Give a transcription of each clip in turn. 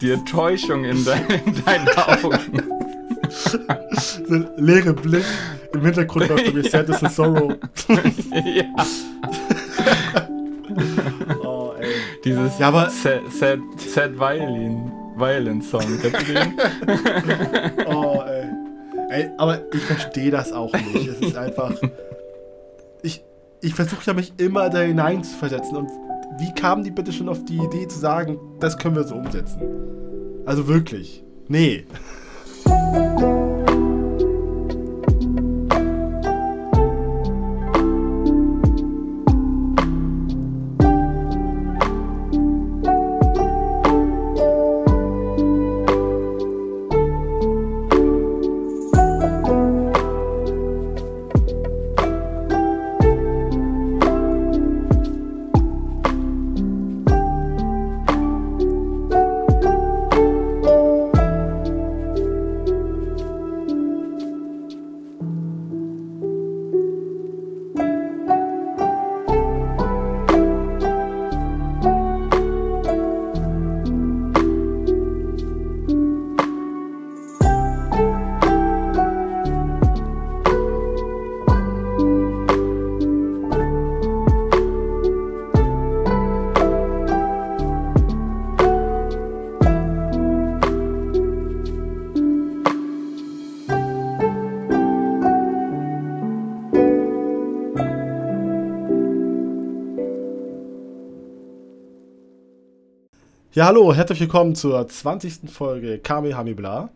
Die Enttäuschung in, de in deinen Augen. ein leere Blick. Im Hintergrund läuft bei mir Sadness and Sorrow. ja. oh, ey. Dieses ja, aber sad, sad, sad Violin, Violin Song. Kennst du den? oh, ey. ey. Aber ich verstehe das auch nicht. Es ist einfach. Ich, ich versuche ja mich immer da hinein zu versetzen. Und wie kamen die bitte schon auf die Idee zu sagen, das können wir so umsetzen? Also wirklich. Nee. Ja, hallo, herzlich willkommen zur 20. Folge Kamehameha.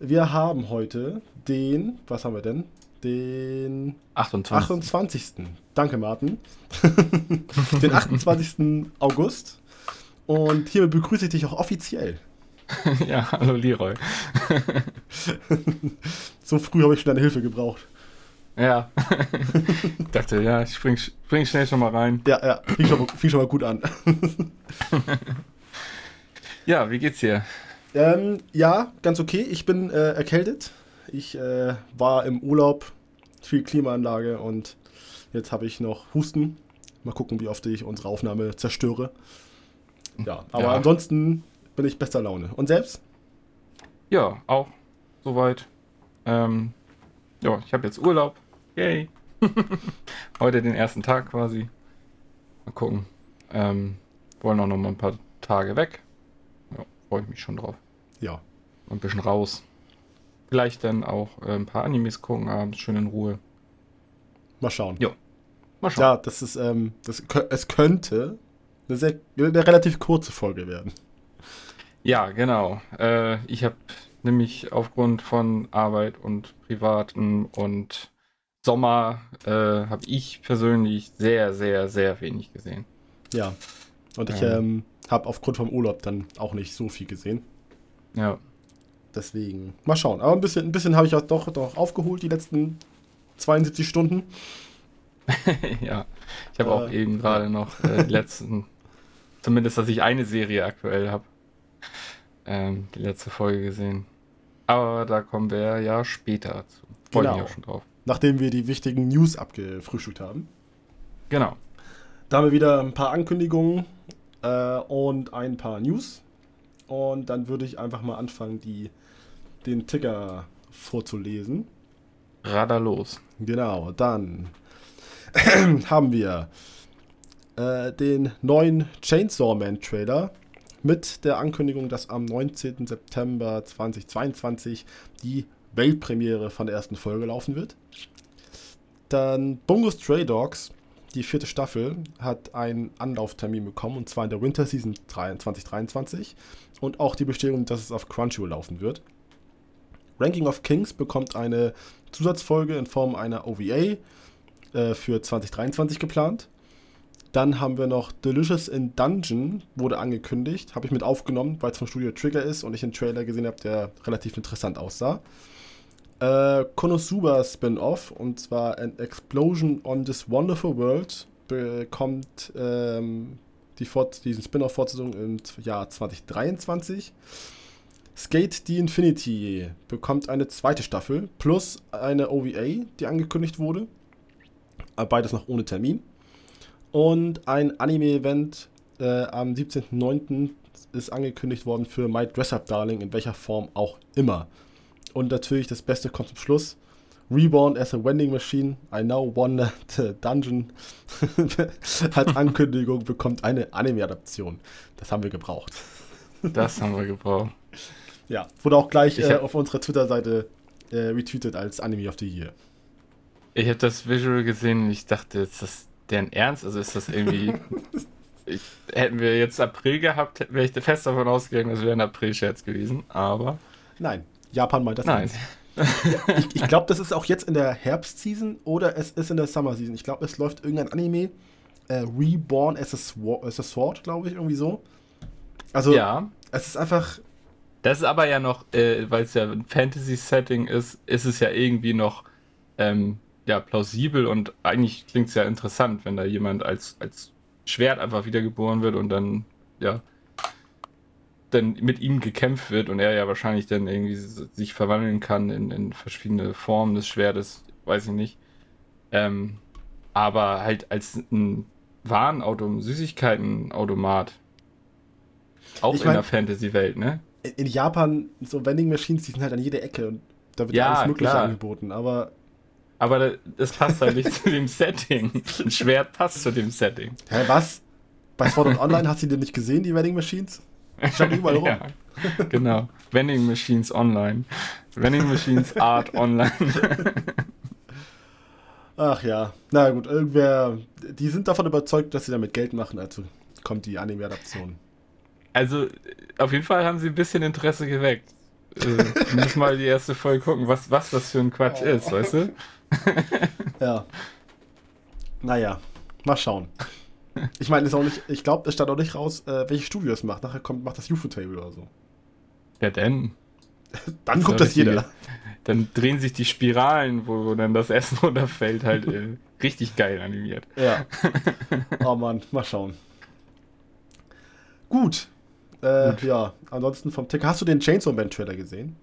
Wir haben heute den, was haben wir denn? Den 28. 28. Danke, Martin. den 28. August. Und hiermit begrüße ich dich auch offiziell. ja, hallo Leroy. so früh habe ich schon deine Hilfe gebraucht. Ja. ich dachte, ja, ich spring, spring schnell schon mal rein. Ja, ja, fing schon, fing schon mal gut an. Ja, wie geht's dir? Ähm, ja, ganz okay. Ich bin äh, erkältet. Ich äh, war im Urlaub, viel Klimaanlage und jetzt habe ich noch Husten. Mal gucken, wie oft ich unsere Aufnahme zerstöre. Ja, aber ja. ansonsten bin ich bester Laune. Und selbst? Ja, auch soweit. Ähm, ja, ich habe jetzt Urlaub. Yay. Heute den ersten Tag quasi. Mal gucken. Ähm, wollen auch noch mal ein paar Tage weg freue ich mich schon drauf. Ja. Ein bisschen raus. Vielleicht dann auch äh, ein paar Animes gucken abends, schön in Ruhe. Mal schauen. Ja. Mal schauen. Ja, das ist, ähm, das, es könnte eine, sehr, eine relativ kurze Folge werden. Ja, genau. Äh, ich habe nämlich aufgrund von Arbeit und Privaten und Sommer äh, habe ich persönlich sehr, sehr, sehr wenig gesehen. Ja. Und ich ähm, ähm habe aufgrund vom Urlaub dann auch nicht so viel gesehen. Ja. Deswegen, mal schauen. Aber ein bisschen, ein bisschen habe ich auch doch, doch aufgeholt, die letzten 72 Stunden. ja, ich habe äh, auch eben gerade noch äh, die letzten, zumindest, dass ich eine Serie aktuell habe, ähm, die letzte Folge gesehen. Aber da kommen wir ja später zu. Freue genau. mich auch schon drauf. Nachdem wir die wichtigen News abgefrühstückt haben. Genau. Da haben wir wieder ein paar Ankündigungen äh, und ein paar News. Und dann würde ich einfach mal anfangen, die, den Ticker vorzulesen. Radar los. Genau, dann haben wir äh, den neuen Chainsaw Man Trailer mit der Ankündigung, dass am 19. September 2022 die Weltpremiere von der ersten Folge laufen wird. Dann Bungo Stray Dogs die vierte Staffel hat einen Anlauftermin bekommen und zwar in der Winter Season 2023 und auch die Bestätigung, dass es auf Crunchyroll laufen wird. Ranking of Kings bekommt eine Zusatzfolge in Form einer OVA äh, für 2023 geplant. Dann haben wir noch Delicious in Dungeon, wurde angekündigt. Habe ich mit aufgenommen, weil es vom Studio Trigger ist und ich einen Trailer gesehen habe, der relativ interessant aussah. Äh, Konosuba Spin-off und zwar An Explosion on This Wonderful World bekommt ähm, die Fort diesen Spin-off-Fortsetzung im Jahr 2023. Skate the Infinity bekommt eine zweite Staffel plus eine OVA, die angekündigt wurde. Äh, beides noch ohne Termin. Und ein Anime-Event äh, am 17.09. ist angekündigt worden für My Dress Up Darling, in welcher Form auch immer. Und natürlich das Beste kommt zum Schluss. Reborn as a Vending Machine, I now won the dungeon. Als Ankündigung bekommt eine Anime-Adaption. Das haben wir gebraucht. Das haben wir gebraucht. Ja, wurde auch gleich äh, auf unserer Twitter-Seite äh, retweetet als Anime of the Year. Ich habe das Visual gesehen und ich dachte, ist das deren Ernst? Also ist das irgendwie. ich, hätten wir jetzt April gehabt, wäre ich fest davon ausgegangen, das wäre ein April-Scherz gewesen, aber. Nein, Japan meint das Nein. ich ich glaube, das ist auch jetzt in der Herbstseason oder es ist in der Summer Season. Ich glaube, es läuft irgendein Anime. Äh, Reborn as a, Sword, as a Sword, glaube ich, irgendwie so. Also, ja. es ist einfach. Das ist aber ja noch, äh, weil es ja ein Fantasy-Setting ist, ist es ja irgendwie noch ähm, ja, plausibel und eigentlich klingt es ja interessant, wenn da jemand als, als Schwert einfach wiedergeboren wird und dann, ja, dann mit ihm gekämpft wird und er ja wahrscheinlich dann irgendwie sich verwandeln kann in, in verschiedene Formen des Schwertes, weiß ich nicht. Ähm, aber halt als ein Warenauto, Süßigkeitenautomat. Auch Ich in mein- der Fantasy-Welt, ne? In Japan, so Vending Machines, die sind halt an jeder Ecke und da wird Ja, alles Mögliche klar. angeboten. Aber, Aber da- das passt halt nicht zu dem Setting. Ein Schwert passt zu dem Setting. hä, was? Bei Sword Online hast du die denn nicht gesehen, die Vending Machines? Stand überall rum. Ja, genau. Vending Machines Online. Vending Machines Art Online. Ach ja, na gut, irgendwer, die sind davon überzeugt, dass sie damit Geld machen, also kommt die Anime-Adaption. Also, auf jeden Fall haben sie ein bisschen Interesse geweckt. Äh, du musst mal die erste Folge gucken, was, was das für ein Quatsch Oh. ist, weißt du? Ja. Naja, mal schauen. Ich meine, ist auch nicht, ich glaube, es stand auch nicht raus, äh, welche Studio es macht. Nachher kommt, macht das UFO-Table oder so. Ja, denn. Dann guckt das jeder. Dann drehen sich die Spiralen, wo, wo dann das Essen runterfällt, halt äh, richtig geil animiert. Ja. Oh Mann, mal schauen. Gut. Äh, Gut. Ja, ansonsten vom Ticker. Hast du den Chainsaw Man Trailer gesehen?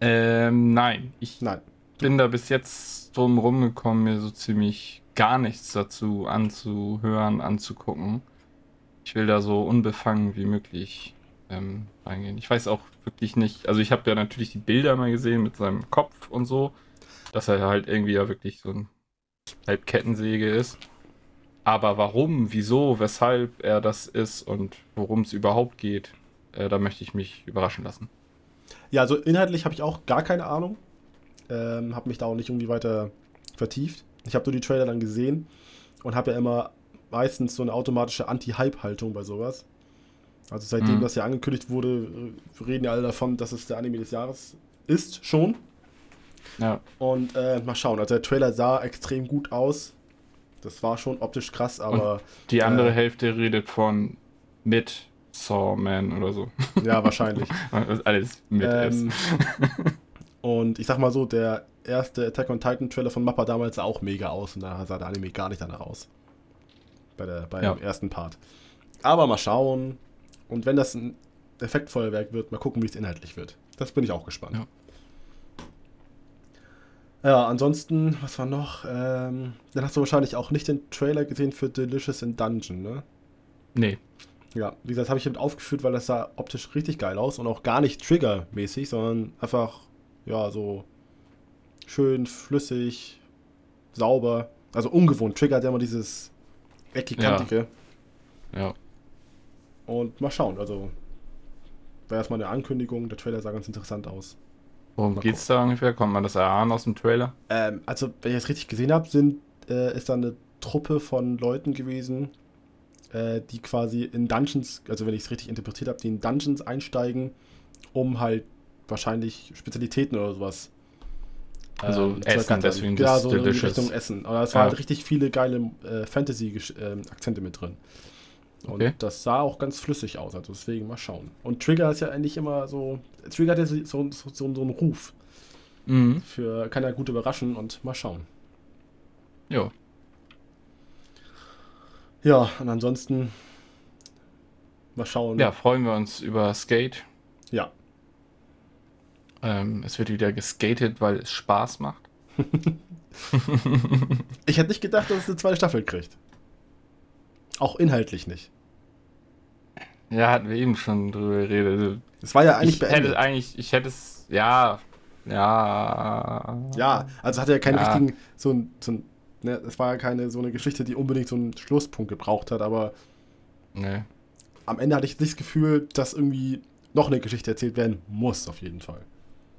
Ähm, nein. Ich Nein. bin da bis jetzt drum rumgekommen, mir so ziemlich gar nichts dazu anzuhören, anzugucken. Ich will da so unbefangen wie möglich ähm, reingehen. Ich weiß auch wirklich nicht, also ich habe ja natürlich die Bilder mal gesehen mit seinem Kopf und so, dass er halt irgendwie ja wirklich so ein Halbkettensäge ist. Aber warum, wieso, weshalb er das ist und worum es überhaupt geht, äh, da möchte ich mich überraschen lassen. Ja, also inhaltlich habe ich auch gar keine Ahnung. Ähm, habe mich da auch nicht irgendwie weiter vertieft. Ich habe nur die Trailer dann gesehen und habe ja immer meistens so eine automatische Anti-Hype-Haltung bei sowas. Also seitdem Mhm. das ja angekündigt wurde, äh, reden ja alle davon, dass es der Anime des Jahres ist, schon. Ja, Und äh, mal schauen. Also der Trailer sah extrem gut aus. Das war schon optisch krass, aber die andere Äh. Hälfte redet von mit Sawman oder so. ja, wahrscheinlich. Alles mit Ähm. und ich sag mal so, der erste Attack on Titan Trailer von Mappa damals sah auch mega aus und da sah der Anime gar nicht danach aus. Bei der, beim Ja. ersten Part. Aber mal schauen. Und wenn das ein Effektfeuerwerk wird, mal gucken, wie es inhaltlich wird. Das bin ich auch gespannt. Ja. Ja, ansonsten, was war noch? Ähm, dann hast du wahrscheinlich auch nicht den Trailer gesehen für Delicious in Dungeon, ne? Nee. Ja, wie gesagt, habe ich mit aufgeführt, weil das sah optisch richtig geil aus und auch gar nicht triggermäßig, sondern einfach, ja, so schön flüssig, sauber. Also ungewohnt. Trigger hat ja immer dieses eckig-kantige. Ja. Und mal schauen, also war erstmal eine Ankündigung, der Trailer sah ganz interessant aus. Worum Mal geht's da ungefähr? Kommt man das erahnen aus dem Trailer? Ähm, also, wenn ich das richtig gesehen habe, sind, äh, ist da eine Truppe von Leuten gewesen, äh, die quasi in Dungeons, also wenn ich es richtig interpretiert habe, die in Dungeons einsteigen, um halt wahrscheinlich Spezialitäten oder sowas. Also zu Essen, deswegen Ja, so in. Richtung Essen. Aber es Ja. waren halt richtig viele geile äh, Fantasy-Akzente mit drin. Und Okay. das sah auch ganz flüssig aus, also deswegen mal schauen. Und Trigger ist ja eigentlich immer so, Trigger hat ja so, so, so, so einen Ruf Mhm. für, kann ja gut überraschen und mal schauen. Jo. Ja, und ansonsten mal schauen. Ja, freuen wir uns über Skate. Ja. Ähm, es wird wieder geskatet, weil es Spaß macht. Ich hätte nicht gedacht, dass es eine zweite Staffel kriegt. Auch inhaltlich nicht. Ja, hatten wir eben schon drüber geredet. Es war ja eigentlich ich beendet. hätte eigentlich, ich hätte es, ja, ja. Ja, also hatte ja keinen Ja. richtigen, so ein, so ein ne, es war ja keine so eine Geschichte, die unbedingt so einen Schlusspunkt gebraucht hat, aber Nee. am Ende hatte ich nicht das Gefühl, dass irgendwie noch eine Geschichte erzählt werden muss, auf jeden Fall.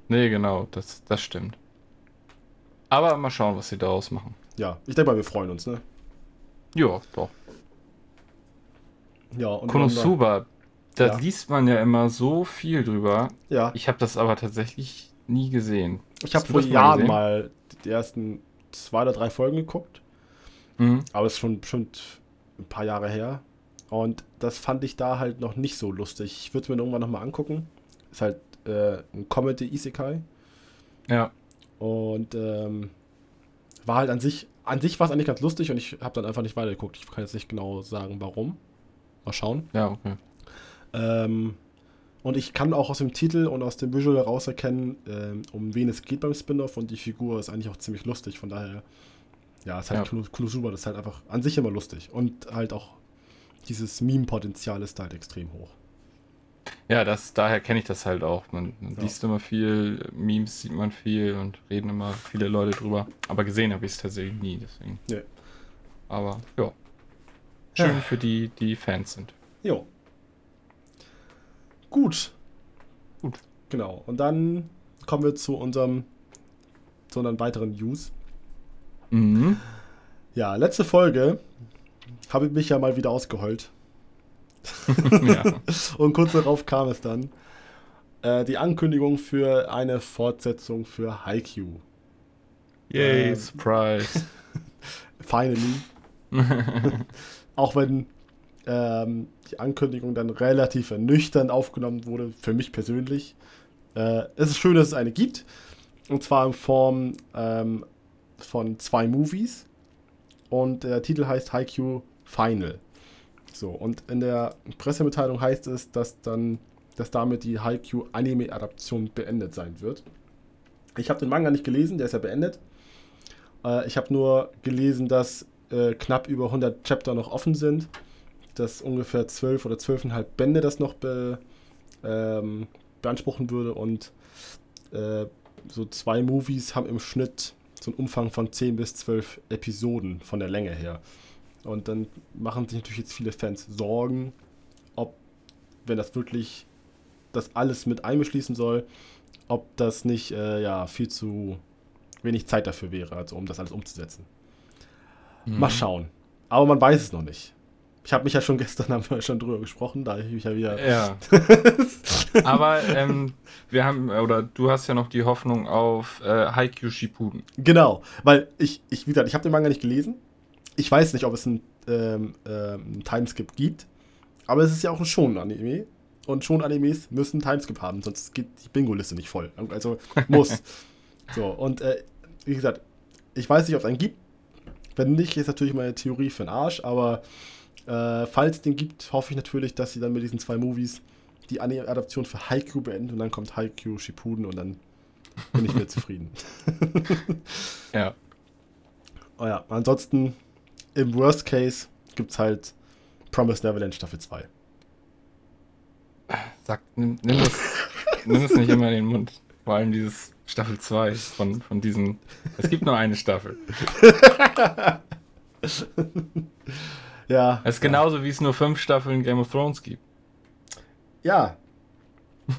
Nee, genau, das, das stimmt. Aber mal schauen, was sie daraus machen. Ja, ich denke mal, wir freuen uns, ne? Ja, doch. Ja, und Konosuba, da Ja. liest man ja immer so viel drüber. Ja, Ich habe das aber tatsächlich nie gesehen. ich habe vor Jahren mal die ersten zwei oder drei Folgen geguckt, Mhm. aber es ist schon bestimmt ein paar Jahre her. Und das fand ich da halt noch nicht so lustig. Ich würde es mir irgendwann nochmal angucken. Ist halt äh, ein Comedy-Isekai. Ja. Und ähm, war halt an sich, an sich war es eigentlich ganz lustig und ich habe dann einfach nicht weitergeguckt. Ich kann jetzt nicht genau sagen, warum. Mal schauen. Ja, okay. Ähm, und ich kann auch aus dem Titel und aus dem Visual heraus erkennen, ähm, um wen es geht beim Spin-off und die Figur ist eigentlich auch ziemlich lustig. Von daher, ja, ist halt Ja. Konosuba, das ist halt einfach an sich immer lustig. Und halt auch dieses Meme-Potenzial ist halt extrem hoch. Ja, das, daher kenne ich das halt auch. Man, man Ja. liest immer viel, Memes sieht man viel und reden immer viele Leute drüber. Aber gesehen habe ich es tatsächlich nie, deswegen. Nee. Aber ja. Schön Ja. für die, die Fans sind. Jo. Gut. Gut. Genau. Und dann kommen wir zu unserem, zu unseren weiteren News. Mhm. Ja, letzte Folge habe ich mich ja mal wieder ausgeheult. ja. Und kurz darauf kam es dann. Äh, die Ankündigung für eine Fortsetzung für Haikyuu. Yay, Ähm. Surprise. Finally. Auch wenn ähm, die Ankündigung dann relativ ernüchternd aufgenommen wurde, für mich persönlich. Äh, es ist schön, dass es eine gibt. Und zwar in Form ähm, von zwei Movies. Und der Titel heißt Haikyuu Final. So, und in der Pressemitteilung heißt es, dass dann, dass damit die Haikyuu Anime-Adaption beendet sein wird. Ich habe den Manga nicht gelesen, der ist ja beendet. Äh, ich habe nur gelesen, dass äh, knapp über 100 Chapter noch offen sind, dass ungefähr 12 oder 12,5 Bände das noch be, ähm, beanspruchen würde und äh, so zwei Movies haben im Schnitt so einen Umfang von 10 bis 12 Episoden von der Länge her. Und dann machen sich natürlich jetzt viele Fans Sorgen, ob, wenn das wirklich das alles mit einbeschließen soll, ob das nicht äh, ja, viel zu wenig Zeit dafür wäre, also um das alles umzusetzen. Mal Mhm. schauen. Aber man weiß es noch nicht. Ich habe mich ja schon gestern haben wir schon drüber gesprochen, da ich mich ja wieder. Ja. Aber ähm, wir haben, oder du hast ja noch die Hoffnung auf äh, Haikyuu Shippuden. Genau, weil ich, ich wie gesagt, ich habe den Manga nicht gelesen. Ich weiß nicht, ob es einen, ähm, ähm, Timeskip gibt. Aber es ist ja auch ein Shonen-Anime. Und Shonen-Animes müssen einen Timeskip haben, sonst geht die Bingo-Liste nicht voll. Also muss. so, und äh, wie gesagt, ich weiß nicht, ob es einen gibt. Wenn nicht, ist natürlich meine Theorie für den Arsch. Aber äh, falls es den gibt, hoffe ich natürlich, dass sie dann mit diesen zwei Movies die Anime-Adaption für Haikyuu beenden. Und dann kommt Haikyuu Shippuden und dann bin ich wieder zufrieden. Ja. Oh ja, ansonsten im Worst Case gibt es halt Promise Neverland Staffel 2. Sag, nimm, nimm, das, nimm das nicht immer in den Mund. Vor allem dieses Staffel 2 von, von diesen. Es gibt nur eine Staffel. Ja. Es ist genauso wie es nur fünf Staffeln Game of Thrones gibt. Ja.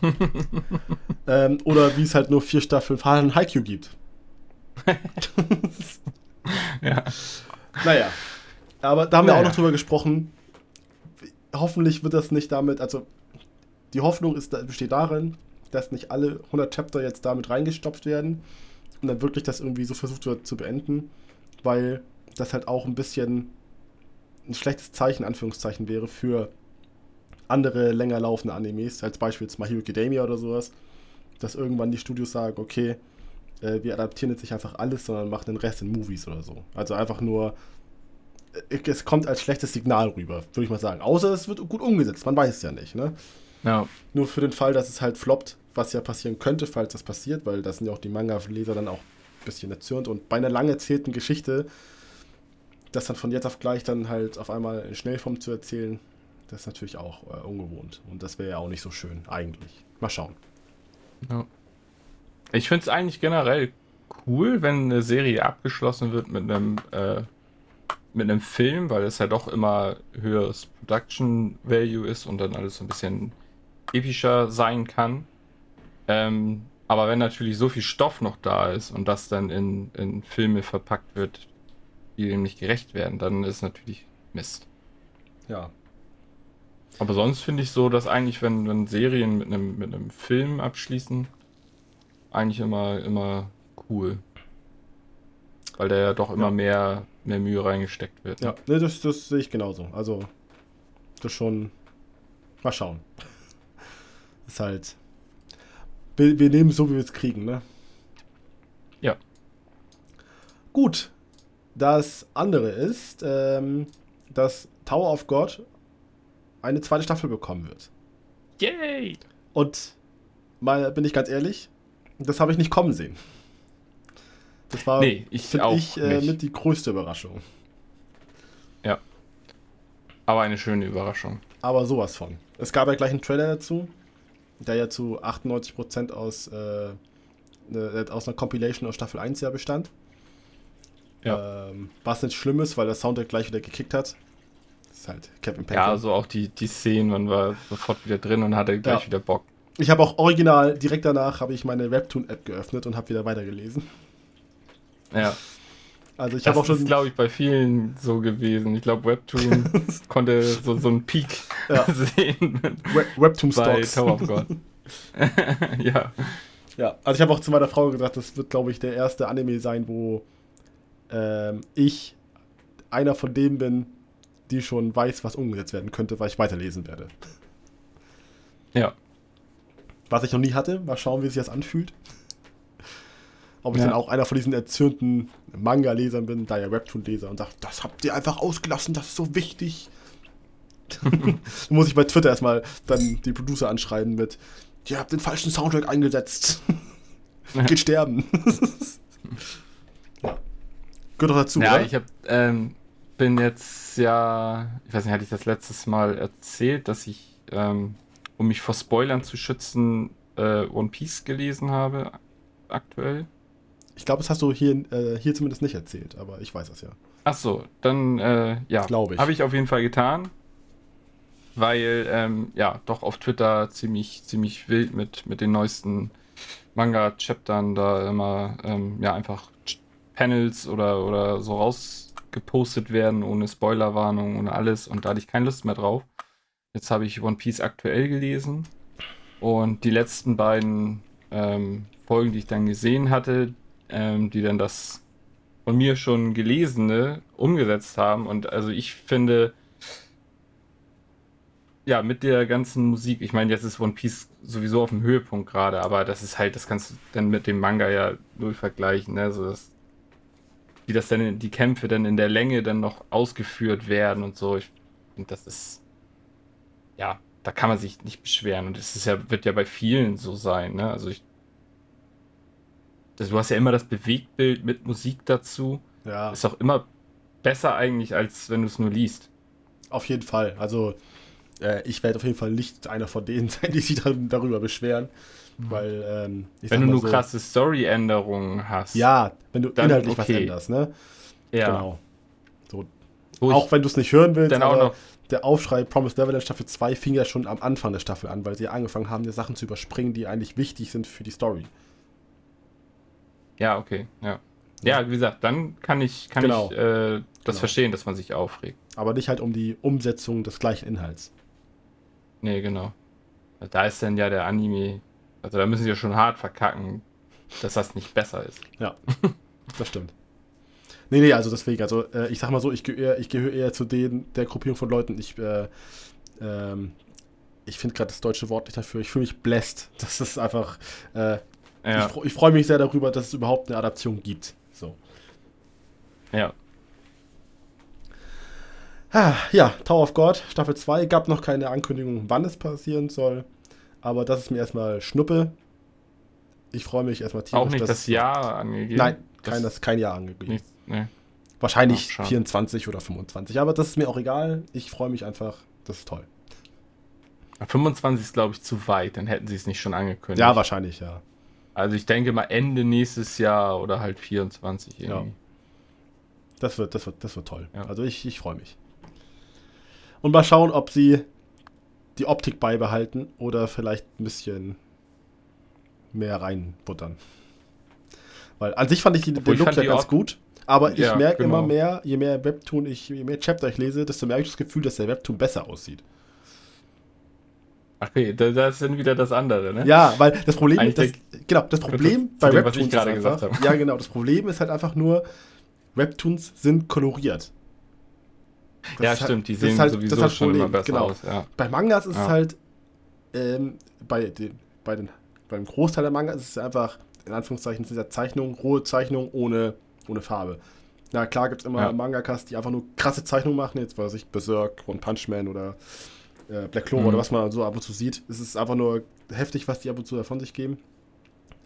ähm, oder wie es halt nur vier Staffeln von Haikyuu gibt. Ja. Naja. Aber da haben wir Naja. auch noch drüber gesprochen. Hoffentlich wird das nicht damit, also die Hoffnung ist, besteht darin, dass nicht alle 100 Chapter jetzt damit reingestopft werden und dann wirklich das irgendwie so versucht wird zu beenden, weil das halt auch ein bisschen ein schlechtes Zeichen, Anführungszeichen, wäre für andere länger laufende Animes, als Beispiel jetzt My Hero Academia oder sowas, dass irgendwann die Studios sagen, okay, äh, wir adaptieren jetzt nicht einfach alles, sondern machen den Rest in Movies oder so. Also einfach nur, äh, es kommt als schlechtes Signal rüber, würde ich mal sagen. Außer es wird gut umgesetzt, man weiß es ja nicht, ne? Ja. Nur für den Fall, dass es halt floppt, was ja passieren könnte, falls das passiert, weil das sind ja auch die Manga-Leser dann auch ein bisschen erzürnt. Und bei einer lang erzählten Geschichte, das dann von jetzt auf gleich dann halt auf einmal in Schnellform zu erzählen, Das ist natürlich auch äh, ungewohnt. Und das wäre ja auch nicht so schön, eigentlich. Mal schauen. Ja. Ich finde es eigentlich generell cool, wenn eine Serie abgeschlossen wird mit einem äh, mit einem Film, weil es ja doch immer höheres Production Value ist und dann alles so ein bisschen epischer sein kann. Ähm, aber wenn natürlich so viel Stoff noch da ist und das dann in, in Filme verpackt wird, die dem nicht gerecht werden, dann ist natürlich Mist. Ja. Aber sonst finde ich so, dass eigentlich, wenn, wenn Serien mit einem, mit einem Film abschließen, eigentlich immer, immer cool. Weil da ja doch immer Ja. mehr, mehr Mühe reingesteckt wird. ne? Ja, ne, das, das sehe ich genauso. Also, das schon. Mal schauen. Ist halt. Wir, wir nehmen es so, wie wir es kriegen, ne? Ja. Gut. Das andere ist, ähm, dass Tower of God eine zweite Staffel bekommen wird. Yay! Und mal bin ich ganz ehrlich, das habe ich nicht kommen sehen. Das war, Nee, ich auch ich, äh, nicht. mit die größte Überraschung. Aber eine schöne Überraschung. Aber sowas von. Es gab ja gleich einen Trailer dazu, der ja zu 98% aus, äh, ne, aus einer Compilation aus Staffel 1 ja bestand. Ja. Ähm, was nicht schlimm ist, weil der Soundtrack gleich wieder gekickt hat. Das ist halt Kevin Bacon. Ja, also auch die, die Szenen, man war sofort wieder drin und hatte gleich Ja. wieder Bock. Ich habe auch original, direkt danach habe ich meine Webtoon-App geöffnet und habe wieder weitergelesen. Ja. Also ich Das habe auch schon... ist, glaube ich, bei vielen so gewesen. Ich glaube, Webtoon konnte so, so einen Peak Ja. sehen We Webtoon bei. Tower of God. ja. Ja, also ich habe auch zu meiner Frau gesagt, das wird, glaube ich, der erste Anime sein, wo ähm, ich einer von denen bin, die schon weiß, was umgesetzt werden könnte, weil ich weiterlesen werde. Ja. Was ich noch nie hatte, mal schauen, wie sich das anfühlt. Ob ich Ja. dann auch einer von diesen erzürnten Manga-Lesern bin, da ja Webtoon-Leser und sagt, das habt ihr einfach ausgelassen, das ist so wichtig. dann muss ich bei Twitter erstmal dann die Producer anschreiben mit, ihr habt den falschen Soundtrack eingesetzt. Geht sterben. ja. Gehört doch dazu, ja, oder? ich hab, ähm, bin jetzt ja, ich weiß nicht, hatte ich das letztes Mal erzählt, dass ich, ähm, um mich vor Spoilern zu schützen, äh, One Piece gelesen habe, aktuell. Ich glaube, das hast du hier, äh, hier zumindest nicht erzählt, aber ich weiß es ja. Ach so, dann, äh, ja, Glaube ich. habe ich auf jeden Fall getan, weil, ähm, ja, doch auf Twitter ziemlich, ziemlich wild mit, mit den neuesten Manga-Chaptern da immer, ähm, ja, einfach Ch- Panels oder, oder so rausgepostet werden, ohne Spoilerwarnung, ohne alles und da hatte ich keine Lust mehr drauf. Jetzt habe ich One Piece aktuell gelesen und die letzten beiden ähm, Folgen, die ich dann gesehen hatte, ähm, die dann das von mir schon gelesene umgesetzt haben. Und also ich finde, ja, mit der ganzen Musik, ich meine, jetzt ist One Piece sowieso auf dem Höhepunkt gerade, aber das ist halt, das kannst du dann mit dem Manga ja null vergleichen, ne? So das, wie das dann, in, die Kämpfe dann in der Länge dann noch ausgeführt werden und so. Ich finde, das ist, ja, da kann man sich nicht beschweren. Und es ist ja, wird ja bei vielen so sein, ne? Also ich, das, du hast ja immer das Bewegtbild mit Musik dazu. Ja, Ist auch immer besser eigentlich, als wenn du es nur liest. auf jeden Fall. Also, äh, ich werde auf jeden Fall nicht einer von denen sein, die sich dann darüber beschweren. Weil, ähm, ich wenn du nur so, krasse Story-Änderungen hast. Ja, wenn du Dann inhaltlich was okay. änderst, ne? ja. Genau. Ich Auch wenn du es nicht hören willst, dann auch noch, der Aufschrei Promised Neverland Staffel 2 fing ja schon am Anfang der Staffel an, weil sie angefangen haben, die Sachen zu überspringen, die eigentlich wichtig sind für die Story. ja, okay, ja. Ja, wie gesagt, dann kann ich, kann Genau. ich äh, das Genau. verstehen, dass man sich aufregt. Aber nicht halt um die Umsetzung des gleichen Inhalts. Nee, genau. Da ist dann ja der Anime, also da müssen sie ja schon hart verkacken, dass das nicht besser ist. Ja, das stimmt. Nee, nee, also deswegen, also äh, ich sag mal so, ich gehöre ich gehöre eher zu den, der Gruppierung von Leuten, ich, äh, ähm, ich finde gerade das deutsche Wort nicht dafür, ich fühle mich blessed. Das ist einfach, äh, Ja, ich, ich freue mich sehr darüber, dass es überhaupt eine Adaption gibt. So. ja. Ah, ja, Tower of God, Staffel 2, gab noch keine Ankündigung, wann es passieren soll, aber das ist mir erstmal Schnuppe. Ich freue mich erstmal Auch nicht dass- das Jahr angegeben. Nein, das kein, das kein Jahr angegeben. Nichts, nee. Wahrscheinlich Ach, schade. 24 oder 25, aber das ist mir auch egal. Ich freue mich einfach. Das ist toll. 25 ist, glaube ich, zu weit, dann hätten sie es nicht schon angekündigt. Ja, wahrscheinlich, ja. Also ich denke mal Ende nächstes Jahr oder halt 24 irgendwie. Ja. Das wird, das wird, das wird toll. Ja. Also ich, ich freue mich. Und mal schauen, ob sie die Optik beibehalten oder vielleicht ein bisschen mehr reinbuttern. Weil an sich fand ich den, den Look ja ganz gut, aber ich ja, merke genau. immer mehr, je mehr Webtoon ich, je mehr Chapter ich lese, desto mehr habe ich das Gefühl, dass der Webtoon besser aussieht. Okay, das ist dann wieder das andere, ne? Ja, weil das Problem ist, das, genau, das Problem bei dem, Webtoons ist einfach, ja genau, das Problem ist halt einfach nur, Webtoons sind koloriert. Das ja, stimmt, halt, die sehen halt, sowieso halt schon immer besser genau. aus. Ja. Bei Mangas ist ja. es halt, ähm, bei, den, bei den beim Großteil der Manga ist es einfach, in Anführungszeichen, dieser Zeichnung, rohe Zeichnung ohne, ohne Farbe. Na klar gibt es immer ja. Mangakas, die einfach nur krasse Zeichnungen machen, jetzt weiß ich, Berserk und Punchman oder äh, Black Clover mhm. oder was man so ab und zu sieht. Es ist einfach nur heftig, was die ab und zu davon sich geben.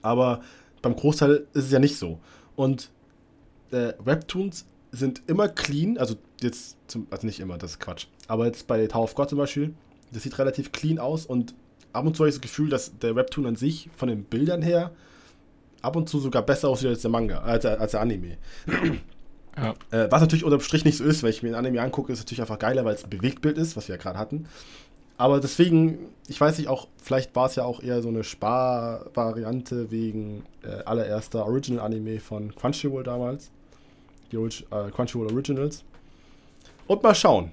Aber beim Großteil ist es ja nicht so. Und äh, Webtoons sind immer clean, also jetzt, zum, also nicht immer, das ist Quatsch. Aber jetzt bei Tower of God zum Beispiel, das sieht relativ clean aus und ab und zu habe ich das Gefühl, dass der Webtoon an sich von den Bildern her ab und zu sogar besser aussieht als der Manga, als, als der Anime. Ja. Äh, was natürlich unterm Strich nicht so ist, wenn ich mir den Anime angucke, ist natürlich einfach geiler, weil es ein Bewegtbild ist, was wir ja gerade hatten. Aber deswegen, ich weiß nicht, auch, vielleicht war es ja auch eher so eine Sparvariante wegen äh, allererster Original-Anime von Crunchyroll damals. Die äh, Crunchyroll Originals. Und mal schauen.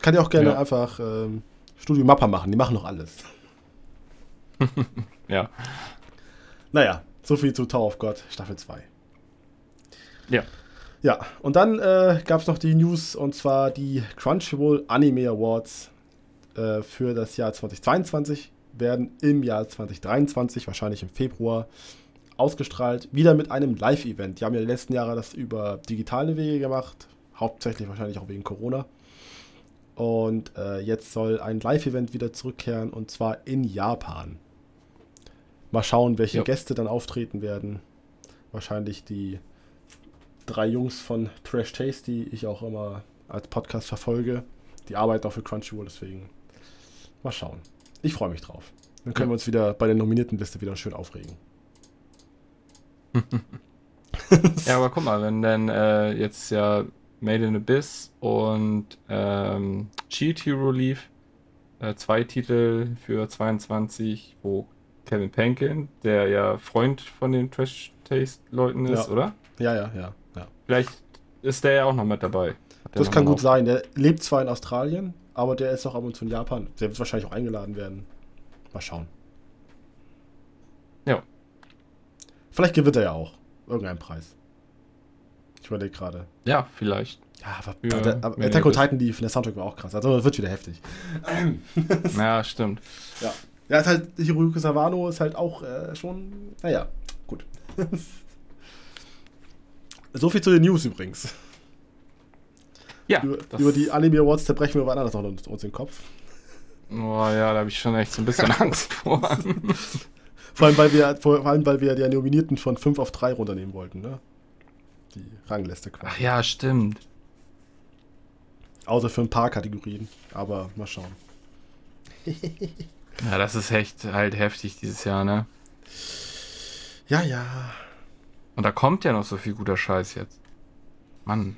Kann ja auch gerne ja. einfach ähm, Studio Mappa machen, die machen noch alles. ja. Naja, so viel zu Tower of God, Staffel 2. Ja. Ja, und dann äh, gab es noch die News und zwar die Crunchyroll Anime Awards äh, für das Jahr 2022 werden im Jahr 2023, wahrscheinlich im Februar, ausgestrahlt. Wieder mit einem Live-Event. Die haben ja die letzten Jahre das über digitale Wege gemacht, hauptsächlich wahrscheinlich auch wegen Corona. Und äh, jetzt soll ein Live-Event wieder zurückkehren und zwar in Japan. Mal schauen, welche ja. Gäste dann auftreten werden. Wahrscheinlich die drei Jungs von Trash Taste, die ich auch immer als Podcast verfolge. Die arbeiten auch für Crunchyroll, deswegen mal schauen. Ich freue mich drauf. Dann können ja. wir uns wieder bei der nominierten Liste wieder schön aufregen. ja, aber guck mal, wenn dann äh, jetzt ja Made in Abyss und ähm, Shield Hero lief. Äh, zwei Titel für 22, wo Kevin Penkin, der ja Freund von den Trash Taste Leuten ist, ja. oder? Ja, ja, ja, ja. Vielleicht ist der ja auch noch mit dabei. Das kann gut sein. Der lebt zwar in Australien, aber der ist auch ab und zu in Japan. Der wird wahrscheinlich auch eingeladen werden. Mal schauen. Ja. Vielleicht gewinnt er ja auch irgendeinen Preis. Ich überlege gerade. Ja, vielleicht. Ja, aber, ja, der, aber Attack on Titan lief, der Soundtrack war auch krass. Also wird wieder heftig. ja, stimmt. Ja. Ja, ist halt, Hiroyuki Sawano ist halt auch äh, schon, naja, gut. so viel zu den News übrigens. Ja. Über, über die Anime Awards zerbrechen wir aber anders noch uns, uns den Kopf. Oh ja, da habe ich schon echt so ein bisschen Angst vor. vor, allem, weil wir, vor allem, weil wir die Nominierten von 5 auf 3 runternehmen wollten, ne? Die Rangliste quasi. Ach ja, stimmt. Außer für ein paar Kategorien. Aber mal schauen. ja, das ist echt halt heftig dieses Jahr, ne? Ja, ja. Und da kommt ja noch so viel guter Scheiß jetzt. Mann.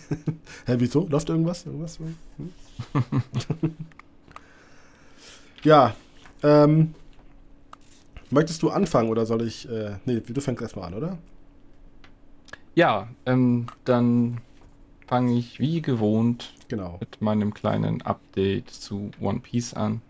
Hä, wieso? Läuft irgendwas? Irgendwas? Hm? ja. Ähm, möchtest du anfangen oder soll ich. Äh, nee, du fängst erstmal an, oder? Ja, ähm, dann fange ich wie gewohnt genau. mit meinem kleinen Update zu One Piece an.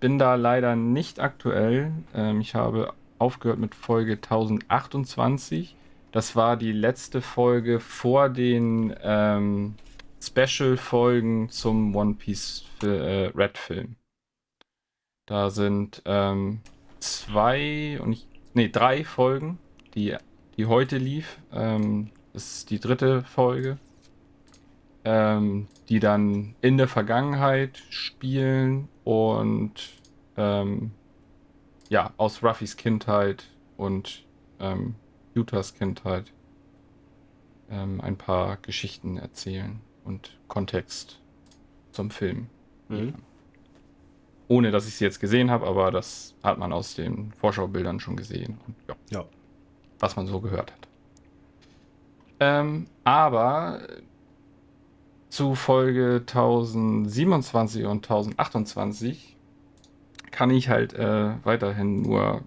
Bin da leider nicht aktuell. Ähm, ich habe aufgehört mit Folge 1028. Das war die letzte Folge vor den ähm, Special-Folgen zum One Piece äh, Red Film. Da sind ähm, zwei und ich, nee, drei Folgen, die die heute lief. Ähm, das ist die dritte Folge. Ähm, die dann in der Vergangenheit spielen und ähm, ja, aus Ruffys Kindheit und ähm, Jutas Kindheit ähm, ein paar Geschichten erzählen und Kontext zum Film. Mhm. ohne dass ich sie jetzt gesehen habe, aber das hat man aus den Vorschaubildern schon gesehen. Und, ja, Ja. Was man so gehört hat. Ähm, aber zu Folge 1027 und 1028 kann ich halt äh, weiterhin nur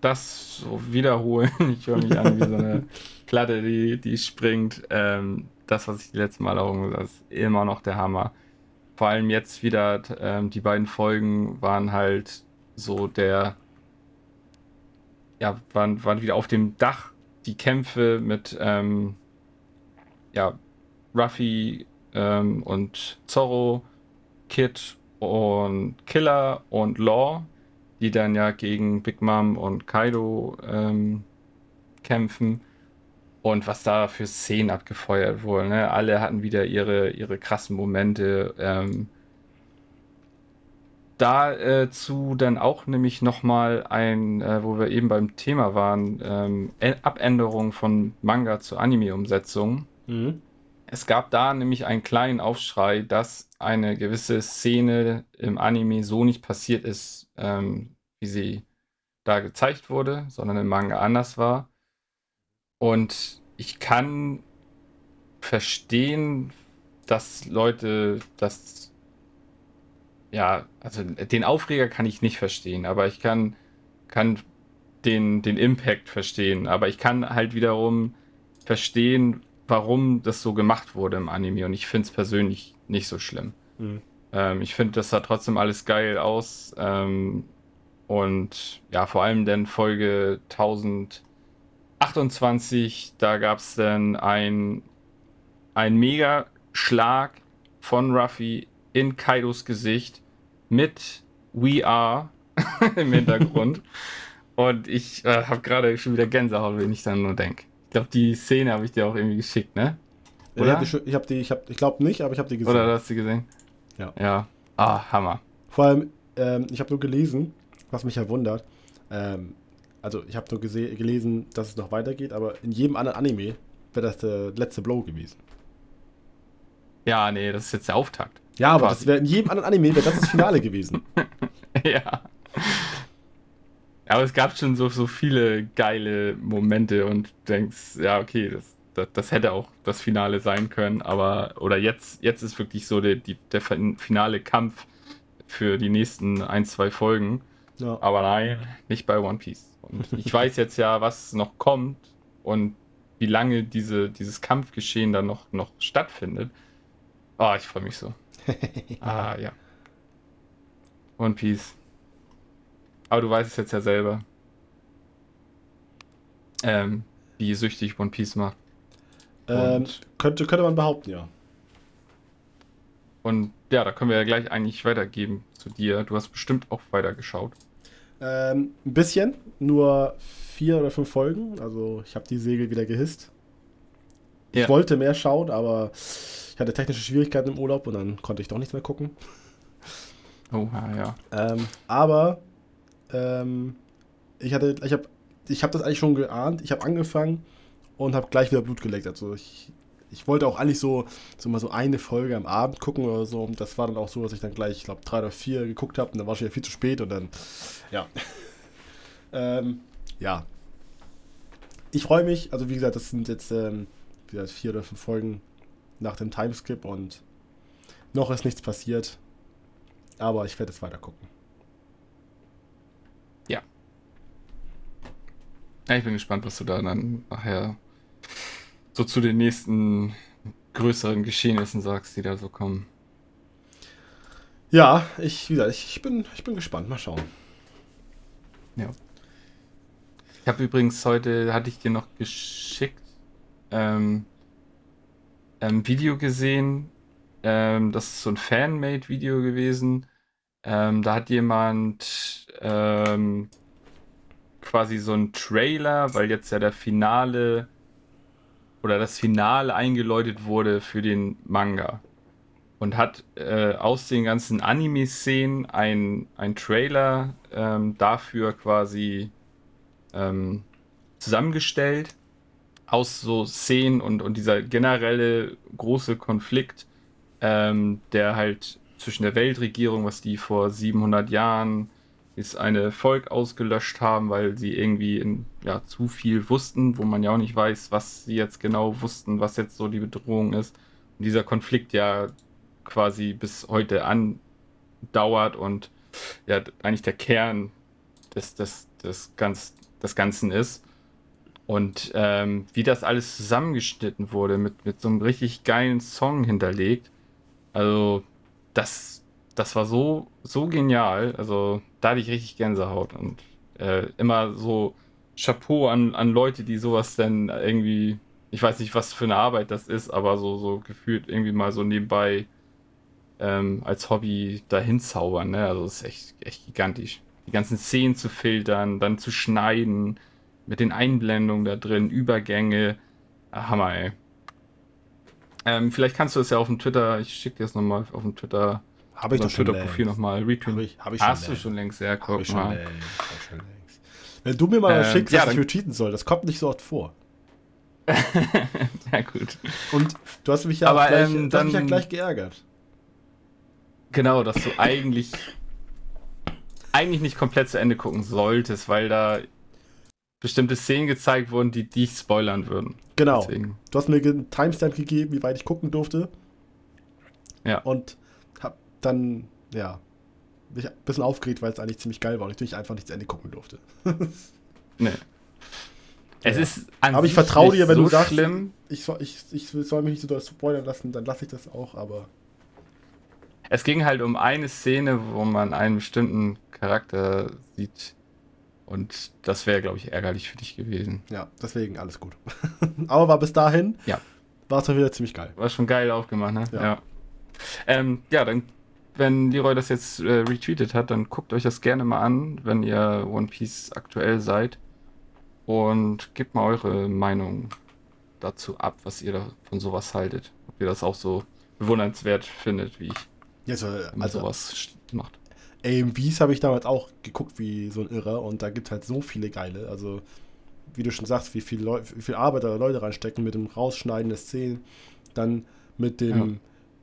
das so wiederholen. Ich höre mich an wie so eine Platte, die, die springt. Ähm, das, was ich die letzten Mal auch gesagt habe, ist immer noch der Hammer. Vor allem jetzt wieder, ähm, die beiden Folgen waren halt so der, ja, waren, waren wieder auf dem Dach die Kämpfe mit, ähm, ja, Ruffy ähm, und Zorro, Kid und Killer und Law, die dann ja gegen Big Mom und Kaido ähm, kämpfen. Und was da für Szenen abgefeuert wurden. Ne? Alle hatten wieder ihre, ihre krassen Momente. Ähm, dazu dann auch nämlich nochmal ein, äh, wo wir eben beim Thema waren, ähm, Abänderung von Manga zur Anime-Umsetzung. Mhm. Es gab da nämlich einen kleinen Aufschrei, dass eine gewisse Szene im Anime so nicht passiert ist, ähm, wie sie da gezeigt wurde, sondern im Manga anders war. Und ich kann verstehen, dass Leute das, ja, also den Aufreger kann ich nicht verstehen, aber ich kann, kann den, den Impact verstehen. Aber ich kann halt wiederum verstehen, warum das so gemacht wurde im Anime. Und ich finde es persönlich nicht so schlimm. Mhm. Ähm, ich finde, das sah trotzdem alles geil aus. Ähm, und ja, vor allem dann Folge 1028, da gab es dann ein, ein Mega-Schlag von Ruffy in Kaidos Gesicht mit We Are im Hintergrund. und ich äh, habe gerade schon wieder Gänsehaut, wenn ich dann nur denke. Ich glaube, die Szene habe ich dir auch irgendwie geschickt, ne? Oder? Ich habe die, ich, hab die, ich, hab, ich glaube nicht, aber ich habe die gesehen. Oder hast du gesehen? Ja. Ja. Ah, Hammer. Vor allem, ähm, ich habe nur gelesen, was mich ja wundert. Ähm, also, ich habe nur gelesen, dass es noch weitergeht, aber in jedem anderen Anime wäre das der letzte Blow gewesen. Ja, nee, das ist jetzt der Auftakt. Ja, aber Quasi. das wäre in jedem anderen Anime wäre das das Finale gewesen. ja. Aber es gab schon so, so viele geile Momente und du denkst, ja, okay, das, das, das hätte auch das Finale sein können, aber, oder jetzt, jetzt ist wirklich so der, die, der fin- finale Kampf für die nächsten ein, zwei Folgen. Ja. Aber nein, nicht bei One Piece. Und ich weiß jetzt ja, was noch kommt und wie lange diese, dieses Kampfgeschehen dann noch, noch stattfindet. Ah, ich freue mich so. ah, ja. One Piece. Aber du weißt es jetzt ja selber. Ähm, wie süchtig One Piece macht. Ähm, könnte, könnte man behaupten, ja. Und ja, da können wir ja gleich eigentlich weitergeben zu dir. Du hast bestimmt auch weitergeschaut. Ähm, ein bisschen, nur vier oder fünf Folgen. Also ich habe die Segel wieder gehisst. Ich Ja. wollte mehr schauen, aber ich hatte technische Schwierigkeiten im Urlaub und dann konnte ich doch nicht mehr gucken. Oh, ja, ja. Ähm, aber ähm, ich hatte, ich habe, ich habe das eigentlich schon geahnt. Ich habe angefangen und habe gleich wieder Blut geleckt. Also ich, ich wollte auch eigentlich so, so mal so eine Folge am Abend gucken oder so. Und das war dann auch so, dass ich dann gleich, ich glaube, drei oder vier geguckt habe und dann war schon wieder viel zu spät und dann, ja. ähm, ja. Ich freue mich. Also wie gesagt, das sind jetzt ähm, wie gesagt, vier oder fünf Folgen nach dem Timeskip und noch ist nichts passiert. Aber ich werde es weiter gucken. Ja, ich bin gespannt, was du da dann nachher so zu den nächsten größeren Geschehnissen sagst, die da so kommen. Ja, ich, wie gesagt, ich, bin, ich bin gespannt. Mal schauen. Ich habe übrigens heute, hatte ich dir noch geschickt, ähm, ein Video gesehen. Ähm, das ist so ein Fanmade-Video gewesen. Ähm, da hat jemand ähm, quasi so einen Trailer, weil jetzt ja der Finale oder das Finale eingeläutet wurde für den Manga. Und hat äh, aus den ganzen Anime-Szenen ein, ein Trailer ähm, dafür quasi ähm, zusammengestellt aus so Szenen und, und dieser generelle große Konflikt, ähm, der halt zwischen der Weltregierung, was die vor 700 Jahren ist eine Volk ausgelöscht haben, weil sie irgendwie in, ja, zu viel wussten, wo man ja auch nicht weiß, was sie jetzt genau wussten, was jetzt so die Bedrohung ist. Und dieser Konflikt ja quasi bis heute andauert und ja eigentlich der Kern des, des, des, ganz, des Ganzen ist. Und ähm, wie das alles zusammengeschnitten wurde, mit, mit so einem richtig geilen Song hinterlegt. Also, das, das war so, so genial. Also, da hatte ich richtig Gänsehaut. Und äh, immer so Chapeau an, an Leute, die sowas dann irgendwie, ich weiß nicht, was für eine Arbeit das ist, aber so, so gefühlt irgendwie mal so nebenbei ähm, als Hobby dahin zaubern. Ne? Also, das ist echt, echt gigantisch. Die ganzen Szenen zu filtern, dann zu schneiden mit den Einblendungen da drin, Übergänge. Ah, Hammer, ey. Ähm, vielleicht kannst du das ja auf dem Twitter, ich schicke dir das nochmal auf dem Twitter, Habe ich doch schon Twitter-Profil nochmal retweeten. Hab ich, hab ich schon Hast du längst. schon längst, ja, guck schon mal. Hab ich schon. Wenn du mir mal Ähm, schickst, ja, dass ich dann- retweeten soll, das kommt nicht so oft vor. ja, gut. Und du hast mich ja, Aber, gleich, ähm, du hast mich ja dann- gleich geärgert. Genau, dass du eigentlich eigentlich nicht komplett zu Ende gucken solltest, weil da bestimmte Szenen gezeigt wurden, die dich spoilern würden. Genau. Deswegen. Du hast mir einen Timestamp gegeben, wie weit ich gucken durfte. Ja. Und hab dann, ja, mich ein bisschen aufgeregt, weil es eigentlich ziemlich geil war und ich natürlich einfach nicht zu Ende gucken durfte. Nee. Es Ja. ist Aber ich vertraue dir, wenn so du sagst, schlimm. Ich soll, ich, ich soll mich nicht so doll spoilern lassen, dann lasse ich das auch, aber Es ging halt um eine Szene, wo man einen bestimmten Charakter sieht. Und das wäre, glaube ich, ärgerlich für dich gewesen. ja, deswegen alles gut. aber war bis dahin, Ja. war es dann wieder ziemlich geil. War schon geil aufgemacht, ne? Ja. Ja. Ähm, ja, dann, wenn Leroy das jetzt äh, retweetet hat, dann guckt euch das gerne mal an, wenn ihr One Piece aktuell seid. Und gebt mal eure Meinung dazu ab, was ihr da von sowas haltet. Ob ihr das auch so bewundernswert findet, wie ich, wenn man also sowas macht. AMVs habe ich damals auch geguckt wie so ein Irrer und da gibt es halt so viele geile. Also, wie du schon sagst, wie viel, Leu wie viel Arbeit da Leute reinstecken mit dem Rausschneiden der Szenen, dann mit dem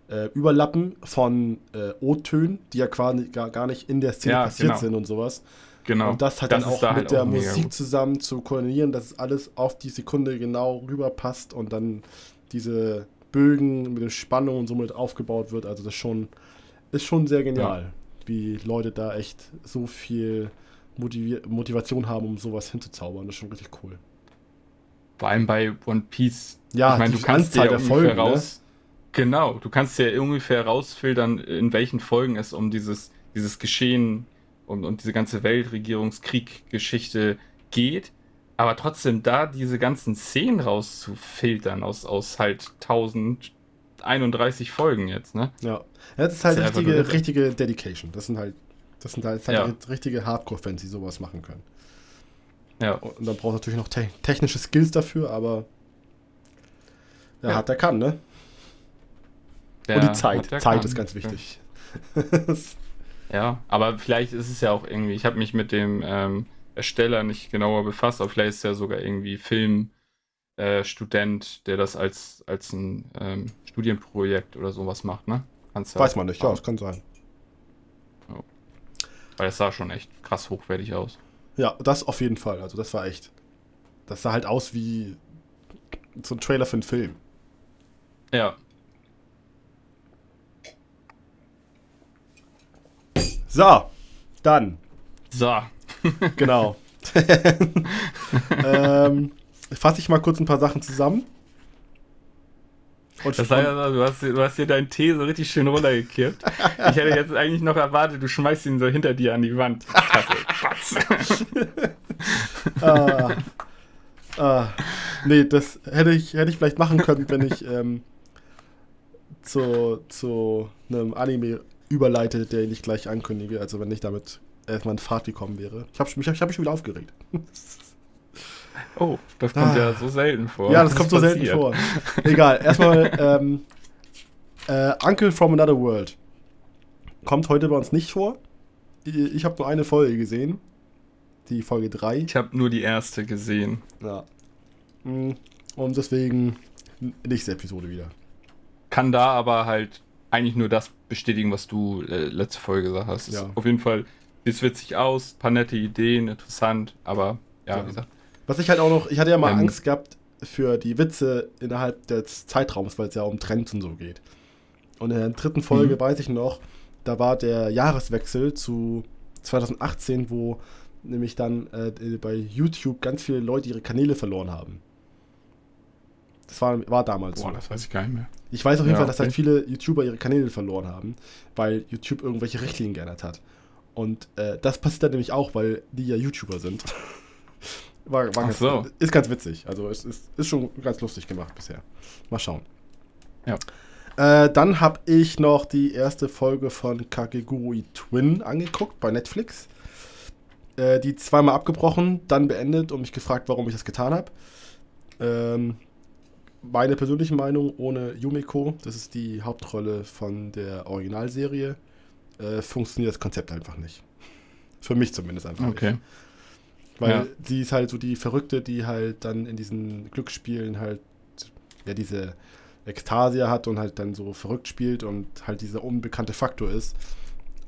äh, Überlappen von äh, O-Tönen, die ja quasi gar, gar nicht in der Szene Ja, passiert genau. sind und sowas. Genau. Und das halt Das dann auch da mit halt der auch Musik zusammen zu koordinieren, dass es alles auf die Sekunde genau rüberpasst und dann diese Bögen mit der Spannung und so mit aufgebaut wird. Also das schon, ist schon sehr genial, wie Leute da echt so viel Motivier Motivation haben, um sowas hinzuzaubern. Das ist schon richtig cool. Vor allem bei One Piece. Ja, ich meine, du kannst Anzahl ja ungefähr Folgen, ne? raus. Genau, du kannst ja ungefähr rausfiltern, in welchen Folgen es um dieses, dieses Geschehen und, und diese ganze Weltregierungskrieg-Geschichte geht. Aber trotzdem da diese ganzen Szenen rauszufiltern aus, aus halt 1031 Folgen jetzt, ne? Ja. ja das ist halt Das ist richtige, richtige Dedication. Das sind halt, das sind halt, Ja. halt richtige Hardcore-Fans, die sowas machen können. Ja. Und dann braucht natürlich noch te technische Skills dafür, aber der Ja. hat, der kann, ne? Der Und die Zeit. Zeit kann. ist ganz wichtig. Ja, aber vielleicht ist es ja auch irgendwie, ich habe mich mit dem ähm, Ersteller nicht genauer befasst, aber vielleicht ist er sogar irgendwie Filmstudent, äh, Student, der das als, als ein ähm, Studienprojekt oder sowas macht, ne? Kannst ja Weiß man nicht, ja, fragen, das kann sein. Weil es sah schon echt krass hochwertig aus. Ja, das auf jeden Fall. Also das war echt. Das sah halt aus wie so ein Trailer für einen Film. Ja, So, dann, so. genau. ähm, fasse ich mal kurz ein paar Sachen zusammen. Und Das so, du hast, du hast hier deinen Tee so richtig schön runtergekippt. Ich hätte jetzt eigentlich noch erwartet, du schmeißt ihn so hinter dir an die Wand. Ah, ah, nee, das hätte ich, hätte ich vielleicht machen können, wenn ich ähm, zu, zu einem Anime überleite, der ich gleich ankündige. Also wenn ich damit erstmal in Fahrt gekommen wäre. Ich habe ich hab mich schon wieder aufgeregt. Oh, das kommt Ah. ja so selten vor. ja, das Was kommt so selten passiert? vor. Egal, erstmal ähm, äh, Uncle from Another World. Kommt heute bei uns nicht vor. Ich habe nur eine Folge gesehen. Die Folge 3. Ich habe nur die erste gesehen. Ja. Mm, Und deswegen nächste Episode wieder. Kann da aber halt eigentlich nur das bestätigen, was du äh, letzte Folge gesagt hast. Ja. Auf jeden Fall sieht witzig aus, paar nette Ideen, interessant, aber ja, Ja. wie gesagt. Was ich halt auch noch, ich hatte ja mal Ähm. Angst gehabt für die Witze innerhalb des Zeitraums, weil es ja um Trends und so geht. Und in der dritten Folge Mhm. weiß ich noch, da war der Jahreswechsel zu 2018, wo nämlich dann äh, bei YouTube ganz viele Leute ihre Kanäle verloren haben. Das war, war damals Boah, so. das weiß ich gar nicht mehr. Ich weiß auf jeden Ja, Fall, dass halt okay. viele YouTuber ihre Kanäle verloren haben, weil YouTube irgendwelche Richtlinien geändert hat. Und äh, das passiert dann nämlich auch, weil die ja YouTuber sind. War, war ganz, so. Ist ganz witzig. Also es ist, ist schon ganz lustig gemacht bisher. Mal schauen. Ja. Äh, dann habe ich noch die erste Folge von Kakegurui Twin angeguckt bei Netflix. Äh, die zweimal abgebrochen, dann beendet und mich gefragt, warum ich das getan habe. Ähm, meine persönliche Meinung, ohne Yumiko, das ist die Hauptrolle von der Originalserie, äh, funktioniert das Konzept einfach nicht. Für mich zumindest einfach Okay. nicht. Weil Ja. sie ist halt so die Verrückte, die halt dann in diesen Glücksspielen halt ja diese Ekstasia hat und halt dann so verrückt spielt und halt dieser unbekannte Faktor ist.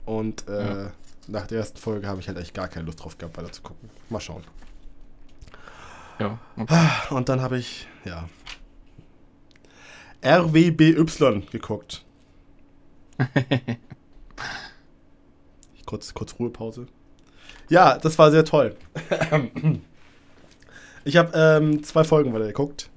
Und äh, Ja. nach der ersten Folge habe ich halt echt gar keine Lust drauf gehabt, weiter zu gucken. Mal schauen. Ja, okay. Und dann habe ich, ja, RWBY geguckt. kurz, kurz Ruhepause. Ja, das war sehr toll. Ich habe ähm, zwei Folgen weiter geguckt,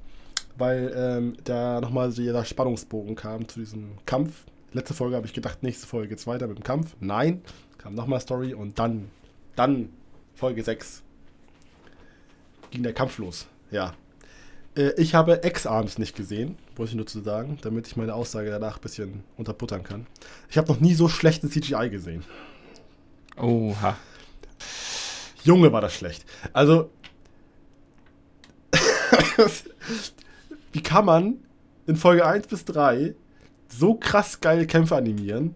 weil ähm, da nochmal jeder Spannungsbogen kam zu diesem Kampf. Letzte Folge habe ich gedacht, nächste Folge geht's weiter mit dem Kampf. Nein, kam nochmal Story und dann, dann Folge 6 ging der Kampf los. Ja. Äh, ich habe X-Arms nicht gesehen, wollte ich nur zu sagen, damit ich meine Aussage danach ein bisschen unterbuttern kann. Ich habe noch nie so schlechten CGI gesehen. Oha. Junge, war das schlecht. Also, wie kann man in Folge 1 bis 3 so krass geile Kämpfe animieren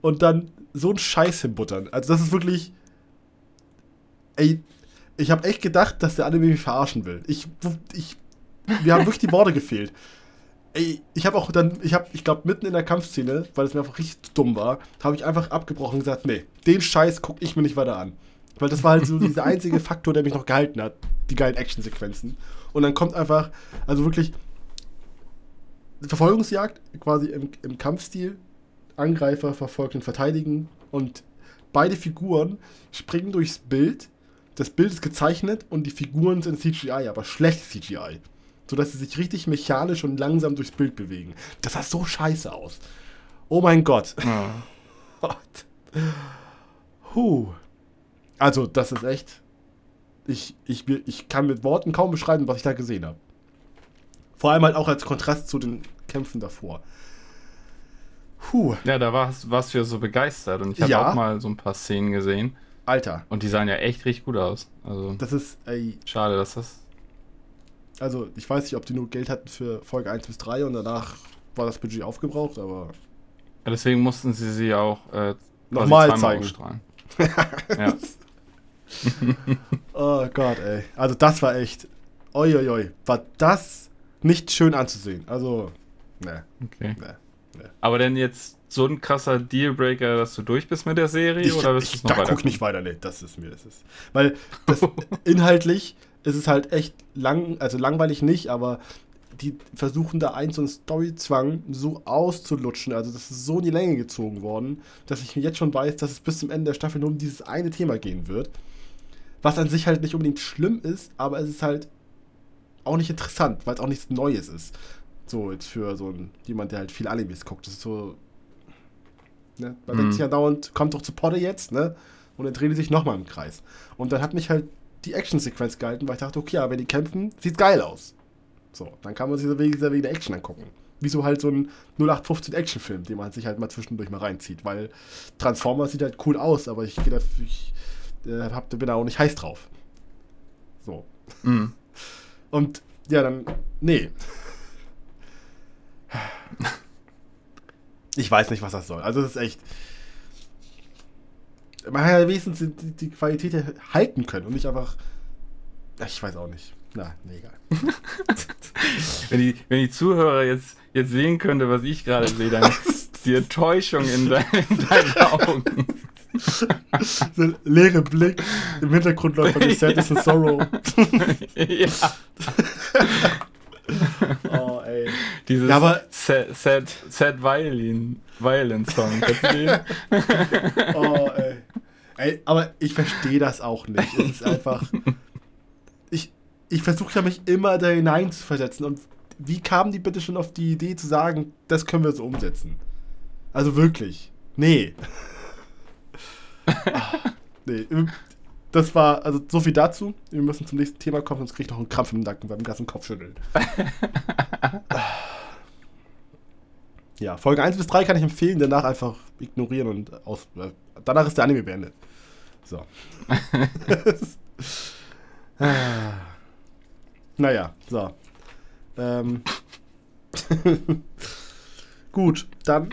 und dann so einen Scheiß hinbuttern? Also, das ist wirklich. Ey, ich habe echt gedacht, dass der Anime mich verarschen will. Ich, ich, mir haben wirklich die Worte gefehlt. Ey, ich habe auch dann, ich habe, ich glaube, mitten in der Kampfszene, weil es mir einfach richtig dumm war, habe ich einfach abgebrochen und gesagt, nee, den Scheiß gucke ich mir nicht weiter an. Weil das war halt so dieser einzige Faktor, der mich noch gehalten hat. Die geilen Actionsequenzen. Und dann kommt einfach, also wirklich, Verfolgungsjagd quasi im, im Kampfstil. Angreifer verfolgt und verteidigen. Und beide Figuren springen durchs Bild. Das Bild ist gezeichnet und die Figuren sind CGI, aber schlecht CGI. Sodass sie sich richtig mechanisch und langsam durchs Bild bewegen. Das sah so scheiße aus. Oh mein Gott. Ja. Gott. Huh. Also, das ist echt. Ich, ich, ich kann mit Worten kaum beschreiben, was ich da gesehen habe. Vor allem halt auch als Kontrast zu den Kämpfen davor. Puh. ja, da warst, warst du ja so begeistert und ich habe Ja. auch mal so ein paar Szenen gesehen Alter, und die sahen ja echt richtig gut aus. Also das ist, ey, schade, dass das. also ich weiß nicht, ob die nur Geld hatten für Folge 1 bis 3 und danach war das Budget aufgebraucht, aber Ja, deswegen mussten sie sie auch äh, Nochmal zeigen. ja. oh Gott, ey. Also das war echt, oi, war das nicht schön anzusehen. Also, ne, Okay. ne. Aber denn jetzt so ein krasser Dealbreaker, dass du durch bist mit der Serie Ich, oder du ich, noch da weiter? guck ich nicht weiter, nee, das ist mir, das ist. Weil das, inhaltlich ist es halt echt lang, also langweilig nicht, aber die versuchen da einen so einen Storyzwang so auszulutschen. Also das ist so in die Länge gezogen worden, dass ich jetzt schon weiß, dass es bis zum Ende der Staffel nur um dieses eine Thema gehen wird. Was an sich halt nicht unbedingt schlimm ist, aber es ist halt auch nicht interessant, weil es auch nichts Neues ist. So, jetzt für so ein, jemand, der halt viel Animes guckt. Das ist so. Ne? Man Mhm. denkt sich ja dauernd, kommt doch zu Potte jetzt, ne? Und dann drehen die sich nochmal im Kreis. Und dann hat mich halt die Actionsequenz gehalten, weil ich dachte, okay, aber wenn die kämpfen, sieht geil aus. So, dann kann man sich dieser wegen, wegen der Action angucken. Wie so halt so ein 0815 Actionfilm, den man sich halt mal zwischendurch mal reinzieht. Weil Transformers sieht halt cool aus, aber ich, geh da, ich äh, hab, bin da auch nicht heiß drauf. So. Mhm. Und ja, dann, nee. Ich weiß nicht, was das soll. Also, das ist echt. Man hat ja wenigstens die, die- Qualität halten können und nicht einfach. Ich weiß auch nicht. Na, nee, egal. Wenn, die, wenn die Zuhörer jetzt, jetzt sehen könnte, was ich gerade sehe, dann die Enttäuschung in, de in deinen Augen. So leere Blick. Im Hintergrund läuft von Sadness and Sorrow. ja. oh, ey. Dieses Ja, aber- Sad, Sad, Sad Violin, Violin Song. Oh, ey. Ey, aber ich verstehe das auch nicht. Es ist einfach. Ich, ich versuche ja mich immer da hinein zu versetzen. Und wie kamen die bitte schon auf die Idee zu sagen, das können wir so umsetzen? Also wirklich. Nee. Ah, nee. Das war, also so viel dazu. Wir müssen zum nächsten Thema kommen, sonst kriege ich noch einen Krampf im Nacken beim ganzen Kopfschütteln. ja, Folge 1 bis 3 kann ich empfehlen, danach einfach ignorieren und aus. äh, Danach ist der Anime beendet. So. Naja, so. Ähm. Gut, dann.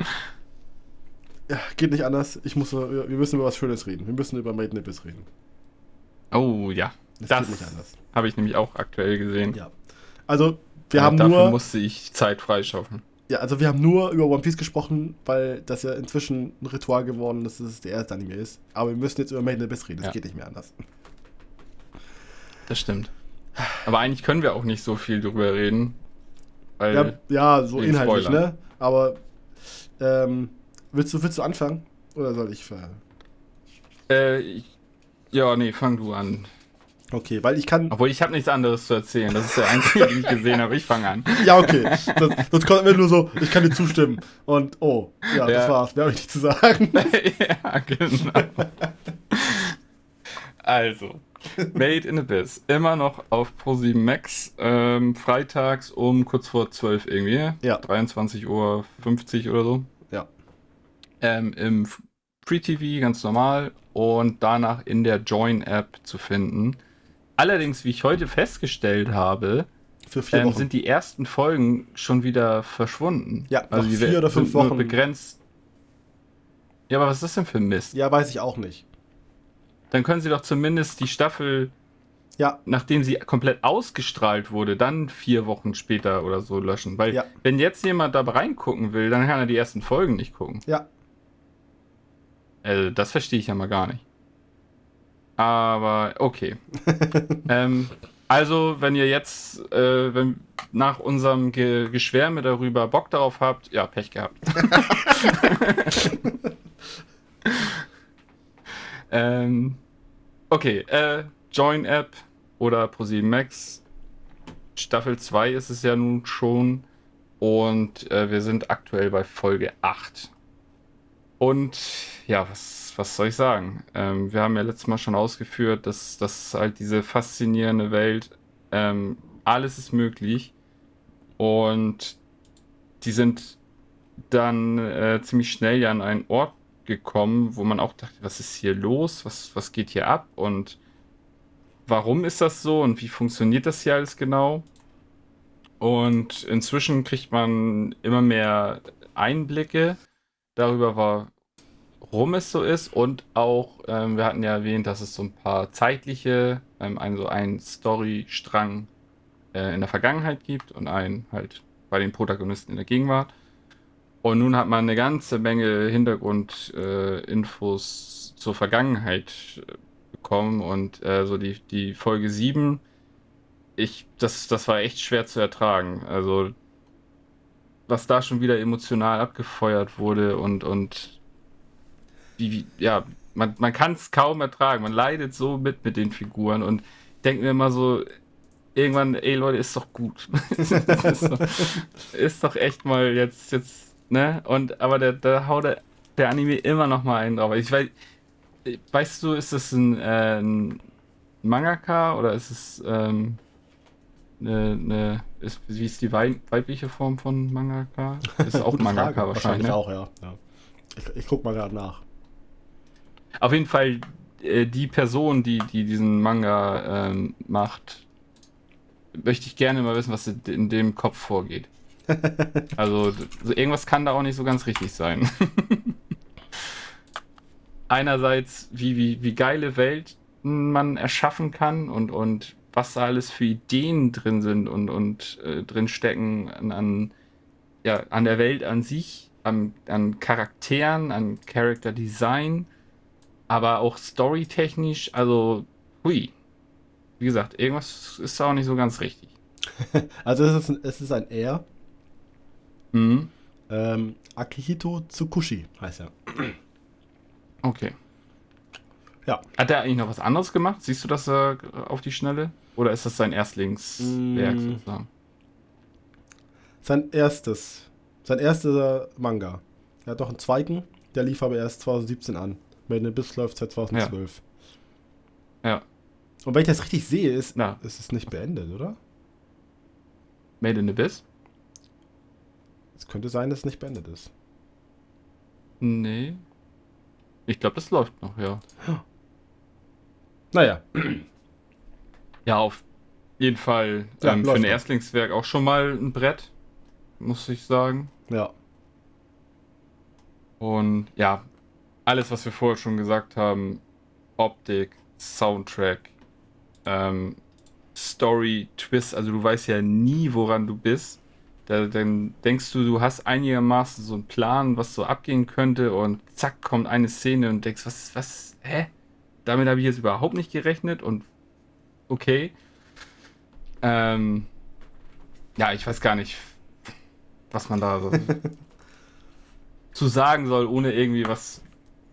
Ja, geht nicht anders. Ich muss, wir müssen über was Schönes reden. Wir müssen über Made in Abyss reden. Oh ja, Das, Das- geht nicht anders. habe ich nämlich auch aktuell gesehen. Ja. Also, wir Aber haben dafür nur. musste ich Zeit freischaufeln. Ja, also wir haben nur über One Piece gesprochen, weil das ja inzwischen ein Ritual geworden ist, dass es der erste Anime ist. Aber wir müssen jetzt über Made in Abyss reden. Das Ja. geht nicht mehr anders. Das stimmt. Aber eigentlich können wir auch nicht so viel drüber reden. Ja, ja so inhaltlich, Spoilern. ne? Aber ähm, willst du, willst du anfangen? Oder soll ich äh, ich, ja, nee, fang du an. Okay, weil ich kann. Obwohl ich habe nichts anderes zu erzählen. Das ist der einzige, den ich gesehen habe. Ich fange an. Ja, okay. Das, das kommt mir nur so, ich kann dir zustimmen. Und oh, ja, das Ja. war's. Mehr habe ich nicht zu sagen. ja, genau. Also, Made in Abyss. Immer noch auf Pro7 Max. Ähm, freitags um kurz vor 12 irgendwie. Ja. 23.50 Uhr oder so. Ähm, Im Free TV ganz normal. Und danach in der Join-App zu finden. Allerdings, wie ich heute festgestellt habe, ähm, sind die ersten Folgen schon wieder verschwunden. Ja, also nach die vier oder sind fünf nur Wochen. begrenzt. Ja, aber was ist das denn für ein Mist? ja, weiß ich auch nicht. Dann können sie doch zumindest die Staffel, Ja, nachdem sie komplett ausgestrahlt wurde, dann vier Wochen später oder so löschen. Weil Ja. wenn jetzt jemand da reingucken will, dann kann er die ersten Folgen nicht gucken. ja. Also das verstehe ich ja mal gar nicht. Aber okay. ähm, also, wenn ihr jetzt äh, wenn, nach unserem Ge Geschwärme darüber Bock darauf habt, ja, Pech gehabt. ähm, okay, äh, Join-App oder Pro7 Max. Staffel 2 ist es ja nun schon. Und äh, wir sind aktuell bei Folge 8. Und ja, was, was soll ich sagen? Ähm, wir haben ja letztes Mal schon ausgeführt, dass, dass halt diese faszinierende Welt, ähm, alles ist möglich. Und die sind dann äh, ziemlich schnell ja an einen Ort gekommen, wo man auch dachte, was ist hier los? Was, was geht hier ab? Und warum ist das so? Und wie funktioniert das hier alles genau? Und inzwischen kriegt man immer mehr Einblicke darüber, warum es so ist. Und auch, ähm, wir hatten ja erwähnt, dass es so ein paar zeitliche, ähm, ein, so einen Storystrang äh, in der Vergangenheit gibt und einen halt bei den Protagonisten in der Gegenwart. Und nun hat man eine ganze Menge Hintergrundinfos äh, zur Vergangenheit äh, bekommen und äh, so die, die Folge 7, ich, das, das war echt schwer zu ertragen. Also, was da schon wieder emotional abgefeuert wurde und, und wie, wie ja, man, man kann es kaum ertragen. Man leidet so mit mit den Figuren und denkt mir immer so, irgendwann, ey Leute, ist doch gut. ist, doch, echt mal jetzt, jetzt, ne? Und aber der, da haut der, der Anime immer noch mal einen drauf. Ich weiß, weißt du, ist das ein, äh, ein Mangaka oder ist es ähm, eine, eine ist, wie ist die wei weibliche Form von Mangaka? Ist auch Mangaka Frage. wahrscheinlich. ne? auch, ja. ja. Ich, ich guck mal gerade nach. Auf jeden Fall äh, die Person, die, die diesen Manga ähm, macht, möchte ich gerne mal wissen, was in dem Kopf vorgeht. also so irgendwas kann da auch nicht so ganz richtig sein. Einerseits, wie, wie, wie geile Welten man erschaffen kann und, und was da alles für Ideen drin sind und, und äh, drin stecken an, an, ja, an der Welt an sich. an, an Charakteren, an Character Design, aber auch storytechnisch, also, hui. Wie gesagt, irgendwas ist da auch nicht so ganz richtig. also es ist, ein, es ist ein R. Mhm. Ähm, Akihito Tsukushi heißt er. Okay. Ja. Hat er eigentlich noch was anderes gemacht? Siehst du das äh, auf die Schnelle? Oder ist das sein Erstlingswerk Mm. sozusagen? Sein erstes, sein erster Manga. Er hat doch einen zweiten, der lief aber erst 2017 an. Made in Abyss läuft seit 2012. Ja. Und wenn ich das richtig sehe, ist, Ja. ist es nicht beendet, oder? Made in Abyss? Es könnte sein, dass es nicht beendet ist. Nee. Ich glaube, das läuft noch, ja. Naja, Ja, auf jeden Fall Ja, ähm, für ein. Erstlingswerk auch schon mal ein Brett, muss ich sagen. ja. Und ja, alles, was wir vorher schon gesagt haben, Optik, Soundtrack, ähm, Story, Twist, also du weißt ja nie, woran du bist. Da, dann denkst du, du hast einigermaßen so einen Plan, was so abgehen könnte und zack, kommt eine Szene und denkst, was, was, hä? Damit habe ich jetzt überhaupt nicht gerechnet und okay. Ähm, ja, ich weiß gar nicht, was man da so zu sagen soll, ohne irgendwie was,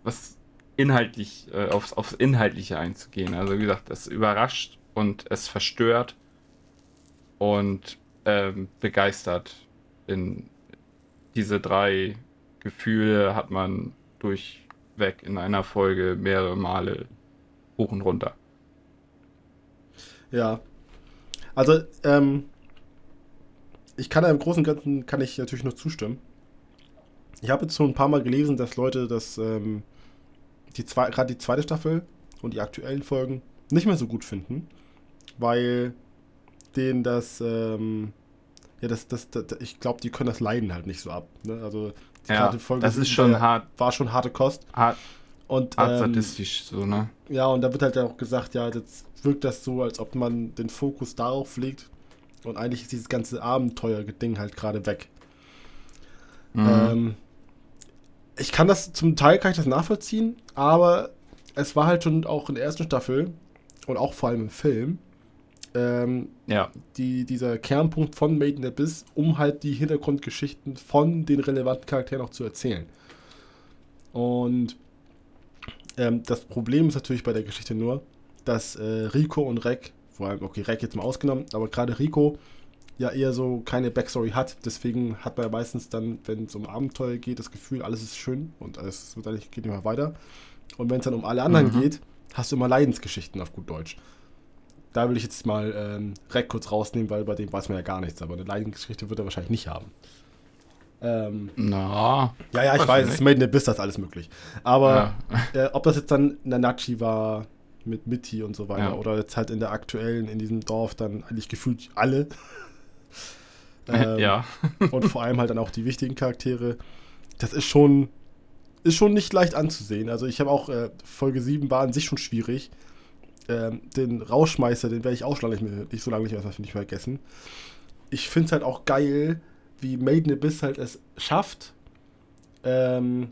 was inhaltlich, äh, aufs, aufs Inhaltliche einzugehen. Also wie gesagt, es überrascht und es verstört und ähm, begeistert. In diese drei Gefühle hat man durchweg in einer Folge mehrere Male hoch und runter. Ja. Also, ähm, ich kann im Großen und Ganzen kann ich natürlich nur zustimmen. Ich habe jetzt schon ein paar Mal gelesen, dass Leute das, ähm, die zwei, gerade die zweite Staffel und die aktuellen Folgen nicht mehr so gut finden, weil denen das, ähm, ja, das, das, das ich glaube, die können das Leiden halt nicht so ab. Ne? Also, die Ja, das ist schon war, hart, war schon harte Kost. hart, Und, hart ähm, sadistisch, so, ne? ja, und da wird halt auch gesagt, ja, jetzt wirkt das so, als ob man den Fokus darauf legt. Und eigentlich ist dieses ganze Abenteuer-Ding halt gerade weg. Mhm. Ähm, ich kann das, zum Teil kann ich das nachvollziehen, aber es war halt schon auch in der ersten Staffel und auch vor allem im Film ähm, ja, die, dieser Kernpunkt von Made in Abyss, um halt die Hintergrundgeschichten von den relevanten Charakteren auch zu erzählen. Und ähm, das Problem ist natürlich bei der Geschichte nur, dass äh, Rico und Rek, vor allem, okay, Rek jetzt mal ausgenommen, aber gerade Rico ja eher so keine Backstory hat. Deswegen hat man ja meistens dann, wenn es um Abenteuer geht, das Gefühl, alles ist schön und alles wird eigentlich, geht immer weiter. Und wenn es dann um alle anderen Mhm. geht, hast du immer Leidensgeschichten auf gut Deutsch. Da will ich jetzt mal ähm, Rek kurz rausnehmen, weil bei dem weiß man ja gar nichts, aber eine Leidensgeschichte wird er wahrscheinlich nicht haben. Ähm, na, ja, ja, ich Weiß es ist. Made in Abyss, das ist alles möglich. Aber ja. äh, ob das jetzt dann Nanachi war mit Mitty und so weiter Ja. oder jetzt halt in der aktuellen, in diesem Dorf dann eigentlich gefühlt alle. Ähm, ja. Und vor allem halt dann auch die wichtigen Charaktere. Das ist schon, ist schon nicht leicht anzusehen. Also ich habe auch, äh, Folge 7 war an sich schon schwierig. Ähm, den Rauschmeister, den werde ich auch schon lange nicht, mehr, nicht so lange nicht mehr, nicht mehr vergessen. Ich finde es halt auch geil, wie Made in Abyss halt es schafft, ähm,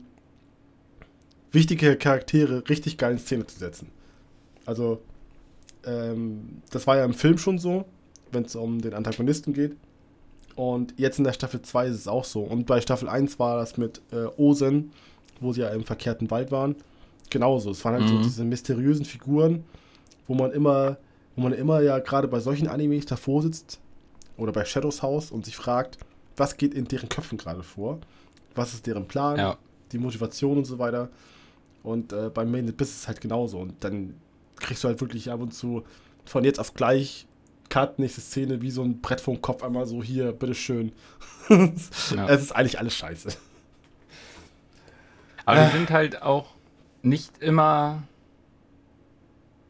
wichtige Charaktere richtig geil in Szene zu setzen. Also, ähm, das war ja im Film schon so, wenn es um den Antagonisten geht. Und jetzt in der Staffel 2 ist es auch so. Und bei Staffel 1 war das mit äh, Osen, wo sie ja im verkehrten Wald waren. Genauso. Es waren halt so Mhm. diese mysteriösen Figuren, wo man immer, wo man immer ja gerade bei solchen Animes davor sitzt oder bei Shadows House und sich fragt, was geht in deren Köpfen gerade vor? Was ist deren Plan? ja. die Motivation und so weiter. Und äh, beim Main Abyss ist es halt genauso. Und dann kriegst du halt wirklich ab und zu von jetzt auf gleich Cut, nächste Szene, wie so ein Brett vom Kopf einmal so hier, bitteschön. Ja. Es ist eigentlich alles scheiße. Aber Äh. die sind halt auch nicht immer.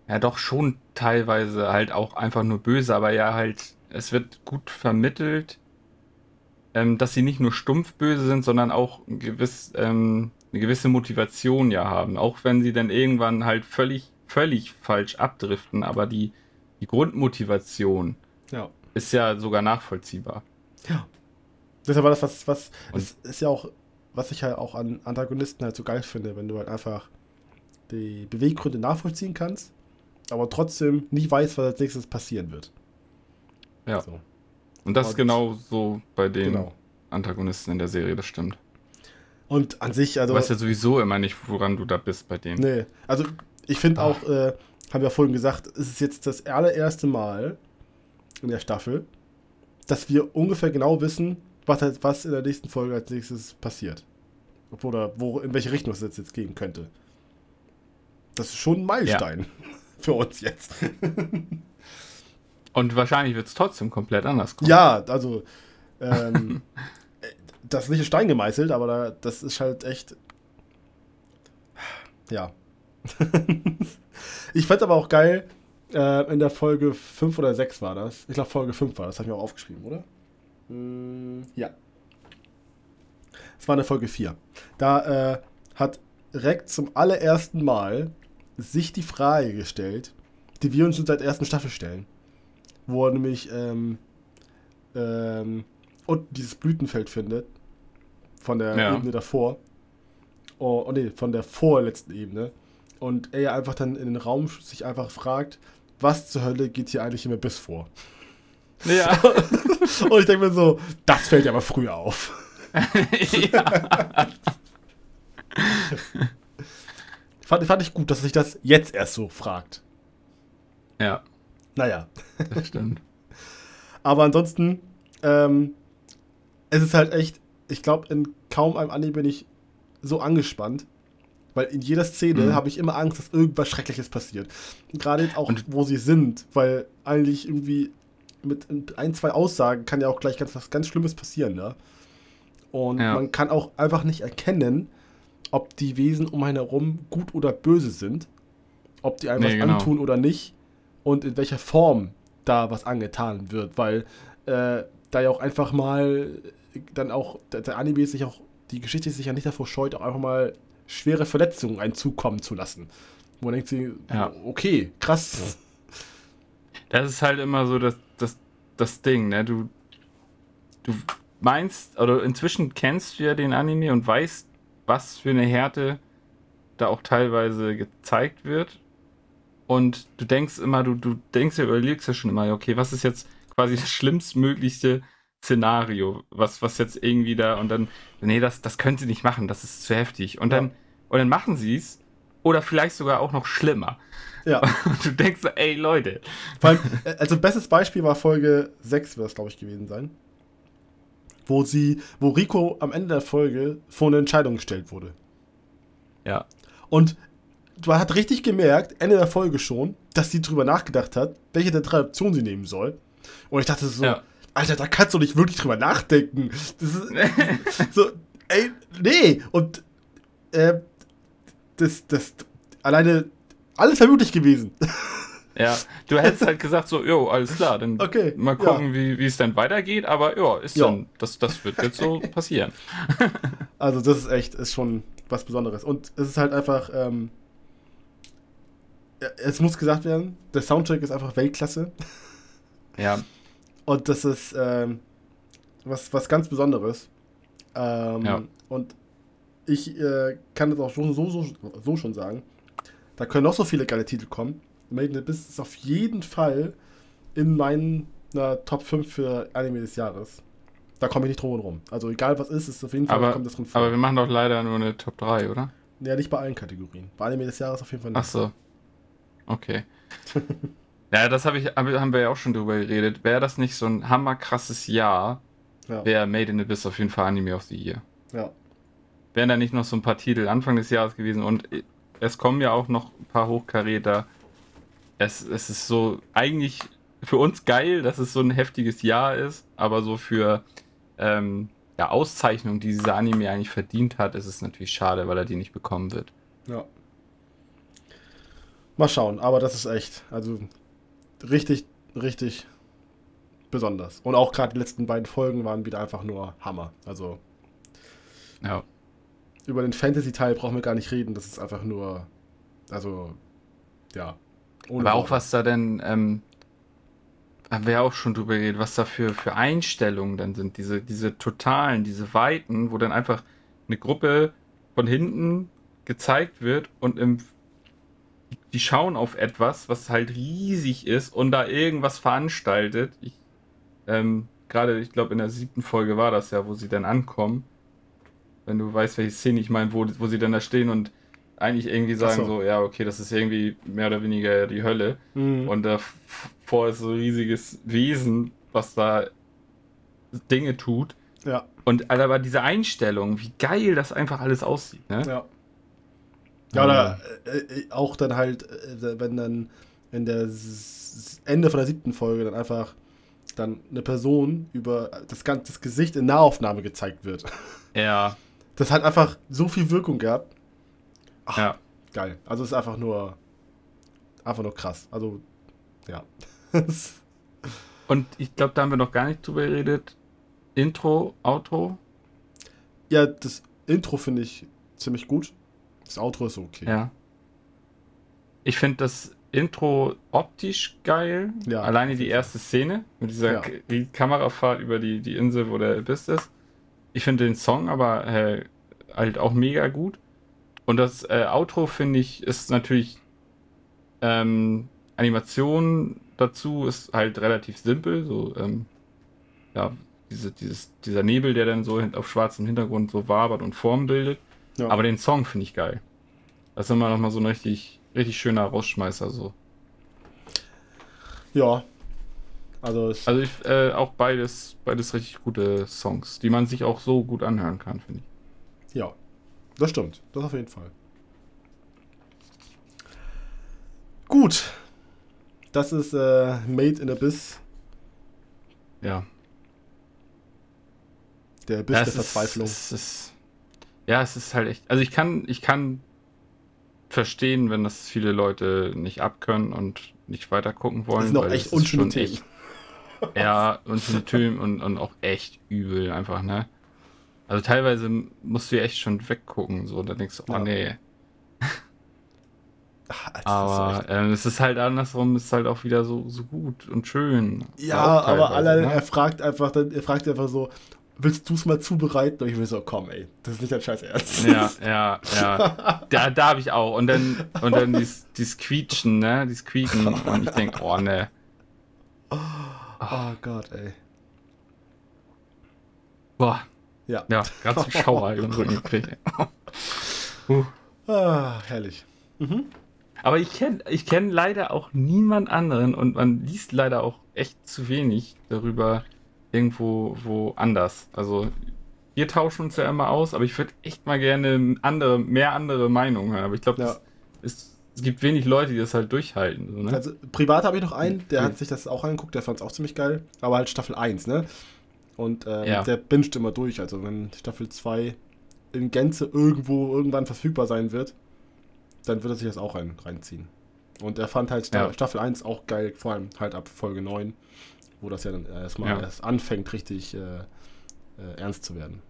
Ja, doch schon teilweise halt auch einfach nur böse, aber ja, halt, es wird gut vermittelt, ähm, dass sie nicht nur stumpf böse sind, sondern auch ein gewiss, ähm, eine gewisse Motivation ja haben. Auch wenn sie dann irgendwann halt völlig, völlig falsch abdriften, aber die, die Grundmotivation Ja. ist ja sogar nachvollziehbar. Ja. Deshalb war das was, was, es ist ja auch was ich halt auch an Antagonisten halt so geil finde, wenn du halt einfach die Beweggründe nachvollziehen kannst, aber trotzdem nie weißt, was als nächstes passieren wird. Ja. So. Und das ist genau so bei den genau. Antagonisten in der Serie, das stimmt. Und an sich, also. Du weißt ja sowieso immer nicht, woran du da bist bei denen. Nee, also ich finde auch, äh, haben wir vorhin gesagt, es ist jetzt das allererste Mal in der Staffel, dass wir ungefähr genau wissen, was, halt, was in der nächsten Folge als nächstes passiert. Oder wo, in welche Richtung es jetzt gehen könnte. Das ist schon ein Meilenstein ja. für uns jetzt. Und wahrscheinlich wird es trotzdem komplett anders kommen. Ja, also ähm, das ist nicht in Stein gemeißelt, aber da, das ist halt echt. Ja. ich fand aber auch geil, äh, in der Folge 5 oder 6 war das. Ich glaube, Folge 5 war das, habe ich auch aufgeschrieben, oder? Mm, ja. Es war eine Folge 4. Da äh, hat Rex zum allerersten Mal sich die Frage gestellt, die wir uns schon seit der ersten Staffel stellen. Wo er nämlich ähm, ähm, unten dieses Blütenfeld findet. Von der ja. Ebene davor. Oh, oh nee, von der vorletzten Ebene. Und er einfach dann in den Raum sich einfach fragt, was zur Hölle geht hier eigentlich im Abyss vor? Ja. Und ich denke mir so, das fällt ja aber früher auf. ja. fand, fand ich gut, dass sich das jetzt erst so fragt. Ja. Naja. Das stimmt. Aber ansonsten, ähm, es ist halt echt, ich glaube, in kaum einem Anime bin ich so angespannt. Weil in jeder Szene mhm. habe ich immer Angst, dass irgendwas Schreckliches passiert. Gerade auch, Und wo sie sind, weil eigentlich irgendwie mit ein, zwei Aussagen kann ja auch gleich ganz, was ganz Schlimmes passieren, ne? Und ja. man kann auch einfach nicht erkennen, ob die Wesen um einen herum gut oder böse sind, ob die einem nee, was genau. antun oder nicht und in welcher Form da was angetan wird, weil äh, da ja auch einfach mal dann auch der, Anime sich auch die Geschichte sich ja nicht davor scheut, auch einfach mal schwere Verletzungen einzukommen zu lassen. Wo man denkt sie, ja. okay, krass. Das ist halt immer so das, das, das Ding, ne? Du, du meinst, oder inzwischen kennst du ja den Anime und weißt, was für eine Härte da auch teilweise gezeigt wird. Und du denkst immer, du, du denkst ja, überlegst ja schon immer, okay, was ist jetzt quasi das schlimmstmöglichste Szenario, was, was jetzt irgendwie da und dann, nee, das, das können sie nicht machen, das ist zu heftig. Und ja. dann, und dann machen sie es oder vielleicht sogar auch noch schlimmer. Ja. Und du denkst so, ey Leute. Vor allem, äh, also bestes Beispiel war Folge 6, wird es glaube ich gewesen sein wo sie, wo Rico am Ende der Folge vor eine Entscheidung gestellt wurde. Ja. Und du hast richtig gemerkt, Ende der Folge schon, dass sie drüber nachgedacht hat, welche der drei Optionen sie nehmen soll. Und ich dachte so, ja. Alter, da kannst du nicht wirklich drüber nachdenken. Das ist so, ey, nee. Und äh, das, das, alleine, alles wäre möglich gewesen. Ja, du hättest halt gesagt so, jo, alles klar, dann okay, mal gucken, ja. wie, es dann weitergeht, aber ja, ist ja. dann, das, das wird jetzt so passieren. Also das ist echt, ist schon was Besonderes. Und es ist halt einfach, ähm, es muss gesagt werden, der Soundtrack ist einfach Weltklasse. Ja. Und das ist ähm, was, was ganz Besonderes. Ähm, ja. Und ich äh, kann das auch schon so, so, so schon sagen. Da können noch so viele geile Titel kommen. Made in Abyss ist auf jeden Fall in meinen na, Top 5 für Anime des Jahres. Da komme ich nicht drum rum. Also egal was ist, ist auf jeden Fall aber, kommt das drin vor. Aber wir machen doch leider nur eine Top 3, oder? Ja, nicht bei allen Kategorien. Bei Anime des Jahres auf jeden Fall nicht. Ach so. Okay. ja, das hab ich, haben wir ja auch schon drüber geredet. Wäre das nicht so ein hammerkrasses Jahr, ja. wäre Made in Abyss auf jeden Fall Anime of the Year. Ja. Wären da nicht noch so ein paar Titel Anfang des Jahres gewesen und es kommen ja auch noch ein paar Hochkaräter es, es ist so eigentlich für uns geil, dass es so ein heftiges Jahr ist, aber so für ähm, ja, Auszeichnung, die dieser Anime eigentlich verdient hat, ist es natürlich schade, weil er die nicht bekommen wird. Ja. Mal schauen, aber das ist echt, also richtig, richtig besonders. Und auch gerade die letzten beiden Folgen waren wieder einfach nur Hammer. Also. Ja. Über den Fantasy-Teil brauchen wir gar nicht reden, das ist einfach nur. Also, ja, ohne Aber auch was da denn, ähm, haben wir ja auch schon drüber geredet, was da für, für Einstellungen dann sind, diese, diese totalen, diese Weiten, wo dann einfach eine Gruppe von hinten gezeigt wird und im, die schauen auf etwas, was halt riesig ist und da irgendwas veranstaltet. Ich, ähm, gerade, ich glaube, in der siebten Folge war das ja, wo sie dann ankommen. Wenn du weißt, welche Szene ich meine, wo, wo sie dann da stehen und eigentlich irgendwie sagen so. so. ja, okay, das ist irgendwie mehr oder weniger die Hölle. Mhm. Und davor ist so ein riesiges Wesen, was da Dinge tut. Ja. Und aber diese Einstellung, wie geil das einfach alles aussieht, ne? Ja. Ja, oder äh, äh auch dann halt, äh, wenn dann in der Ende von der siebten Folge dann einfach dann eine Person über das ganze das Gesicht in Nahaufnahme gezeigt wird. Ja. Das hat einfach so viel Wirkung gehabt. Ach, ja. Geil. Also es ist einfach nur einfach nur krass. Also ja. Und ich glaube, da haben wir noch gar nicht drüber geredet. Intro, Outro. Ja, das Intro finde ich ziemlich gut. Das Outro ist okay. Ja. Ich finde das Intro optisch geil. Ja, Alleine die erste Szene mit dieser ja. die Kamerafahrt über die, die Insel, wo der Abyss ist. Ich finde den Song aber äh, halt auch mega gut. Und das äh, Outro, finde ich, ist natürlich ähm, Animation dazu ist halt relativ simpel. So, ähm, ja, diese, dieses, dieser Nebel, der dann so auf schwarzem Hintergrund so wabert und Form bildet. Ja. Aber den Song finde ich geil. Das ist immer noch mal so ein richtig, richtig schöner Rausschmeißer. So. Ja. Also, also ich, äh, auch beides, beides richtig gute Songs, die man sich auch so gut anhören kann, finde ich. Ja, das stimmt. Das auf jeden Fall. Gut, das ist äh, Made in Abyss. Ja. Der Abyss ja, der Verzweiflung. Ist, ist, ja, es ist halt echt. Also ich kann, ich kann verstehen, wenn das viele Leute nicht abkönnen und nicht weiter gucken wollen. Das sind auch echt unschöne Themen. Echt, ja, unschöne Themen und, und auch echt übel einfach, ne? Also teilweise musst du ja echt schon weggucken, so, da denkst du, oh ja. nee. aber ähm, es ist halt andersrum, ist halt auch wieder so, so gut und schön. Ja, aber allein, ne? er fragt einfach, dann, er fragt einfach so, willst du es mal zubereiten? Und ich will so, komm, ey, das ist nicht dein Scheiß Ernst. Ja, ja, ja. da, da habe ich auch. Und dann, und dann dieses, dieses Quietschen, ne, dieses Quieken. Und ich denke, oh, ne. Oh, oh Gott, ey. Boah. Ja. Ja, ganz viel Schauer den Rücken gekriegt. uh. ah, herrlich. Mhm. Aber ich kenne ich kenn leider auch niemand anderen und man liest leider auch echt zu wenig darüber irgendwo wo anders. Also wir tauschen uns ja immer aus, aber ich würde echt mal gerne andere, mehr andere Meinungen hören. Aber ich glaube, ja. es gibt wenig Leute, die das halt durchhalten. So, ne? Also privat habe ich noch einen, der hat sich das auch angeguckt, der fand es auch ziemlich geil. Aber halt Staffel 1, ne? Und ähm, ja. der binscht immer durch. Also wenn Staffel 2 in Gänze irgendwo irgendwann verfügbar sein wird, dann wird er sich das auch rein, reinziehen. Und er fand halt ja. Staffel 1 auch geil, vor allem halt ab Folge 9, wo das ja dann erstmal ja. erst anfängt, richtig äh, äh, ernst zu werden.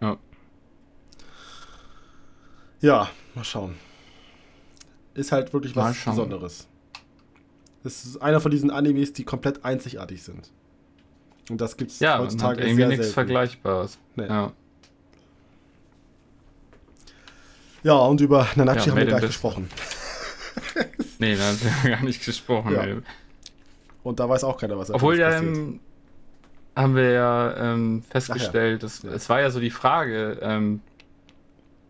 Ja. Ja, mal schauen. Ist halt wirklich was Besonderes. Es ist einer von diesen Animes, die komplett einzigartig sind. Und das gibt es ja, heutzutage irgendwie sehr nichts Vergleichbares. Nee. Ja. Ja, und über Nanachi ja, haben wir gleich gesprochen. nee, da haben wir gar nicht gesprochen. Ja. Und da weiß auch keiner, was er Obwohl ja, haben wir ja ähm, festgestellt, ja. dass ja. es war ja so die Frage, ähm,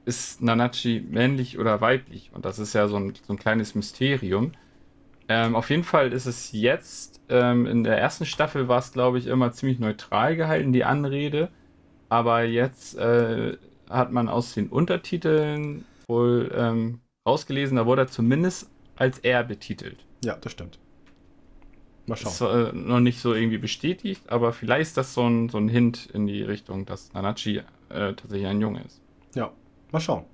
ist Nanachi männlich oder weiblich? Und das ist ja so ein, so ein kleines Mysterium. Ähm, auf jeden Fall ist es jetzt, ähm, in der ersten Staffel war es, glaube ich, immer ziemlich neutral gehalten, die Anrede. Aber jetzt äh, hat man aus den Untertiteln wohl ähm, rausgelesen, da wurde er zumindest als er betitelt. Ja, das stimmt. Mal schauen. Ist äh, noch nicht so irgendwie bestätigt, aber vielleicht ist das so ein, so ein Hint in die Richtung, dass Nanachi äh, tatsächlich ein Junge ist. Ja, mal schauen.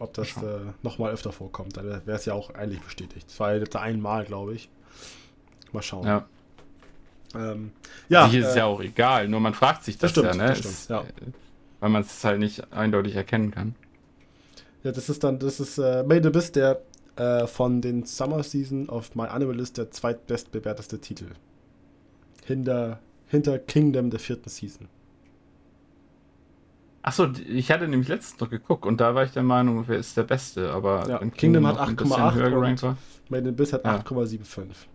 Ob das äh, nochmal öfter vorkommt. Dann wäre es ja auch eigentlich bestätigt. Es war jetzt einmal, glaube ich. Mal schauen. Ja. Ähm, ja, Sich ist äh, ja auch egal, nur man fragt sich das, das stimmt, ja, ne? Das stimmt, ja. Weil man es halt nicht eindeutig erkennen kann. Ja, das ist dann, das ist äh, Made Abyss, der äh, von den Summer Season of My Animalist der zweitbestbewerteste Titel. Hinter, hinter Kingdom der vierten Season. Achso, ich hatte nämlich letztens noch geguckt und da war ich der Meinung, wer ist der Beste, aber Ja, Kingdom noch hat ein bisschen 8,8 höher und- gerankt war. Made in Abyss hat Ja. 8,75.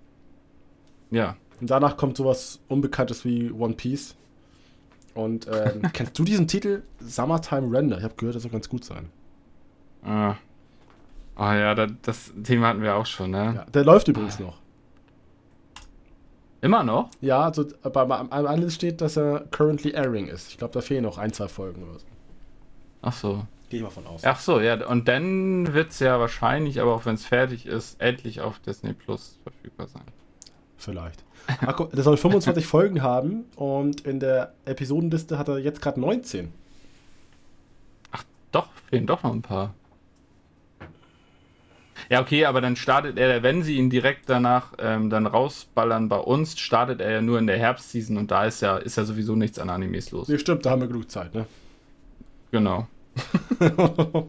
Ja. Und danach kommt sowas Unbekanntes wie One Piece. Und ähm, kennst du diesen Titel? Summertime Render. Ich habe gehört, das soll ganz gut sein. Ah, Ah ja, da, das Thema hatten wir auch schon, ne? Ja, der läuft übrigens noch. Immer noch? Ja, also bei, bei, am alles steht, dass er currently airing ist. Ich glaube, da fehlen noch ein, zwei Folgen oder so. Ach so. Gehe ich mal von aus. Ach so, ja. Und dann wird es ja wahrscheinlich, aber auch wenn es fertig ist, endlich auf Disney Plus verfügbar sein. Vielleicht. Ach, guck, der soll 25 Folgen haben und in der Episodenliste hat er jetzt gerade 19. Doch, fehlen doch noch ein paar. Ja, okay, aber dann startet er, wenn sie ihn direkt danach ähm, dann rausballern bei uns, startet er ja nur in der Herbstseason und da ist ja, ist ja sowieso nichts an Animes los. Nee, stimmt, da haben wir genug Zeit, ne? Genau.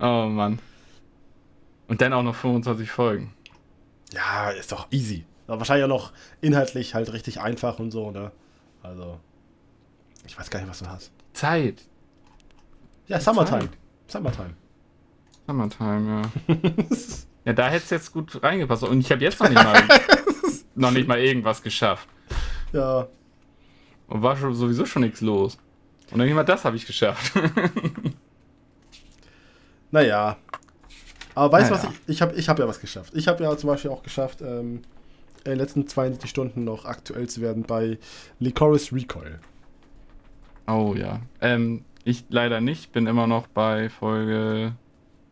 Oh Mann. Und dann auch noch 25 Folgen. ja, ist doch easy. Aber wahrscheinlich auch noch inhaltlich halt richtig einfach und so, ne? Also, ich weiß gar nicht, was du hast. Zeit. Ja, Summertime. Zeit. Summertime. Summertime, ja. ja, da hätte es jetzt gut reingepasst. Und ich habe jetzt noch nicht mal, noch nicht mal irgendwas geschafft. Ja, Und war schon, sowieso schon nichts los. Und dann mal das habe ich geschafft. naja. Aber weißt du, Naja. was ich, ich habe ich hab ja was geschafft. Ich habe ja zum Beispiel auch geschafft, ähm, in den letzten 72 Stunden noch aktuell zu werden bei Licorice Recoil. oh ja. Ähm, ich leider nicht. Bin immer noch bei Folge.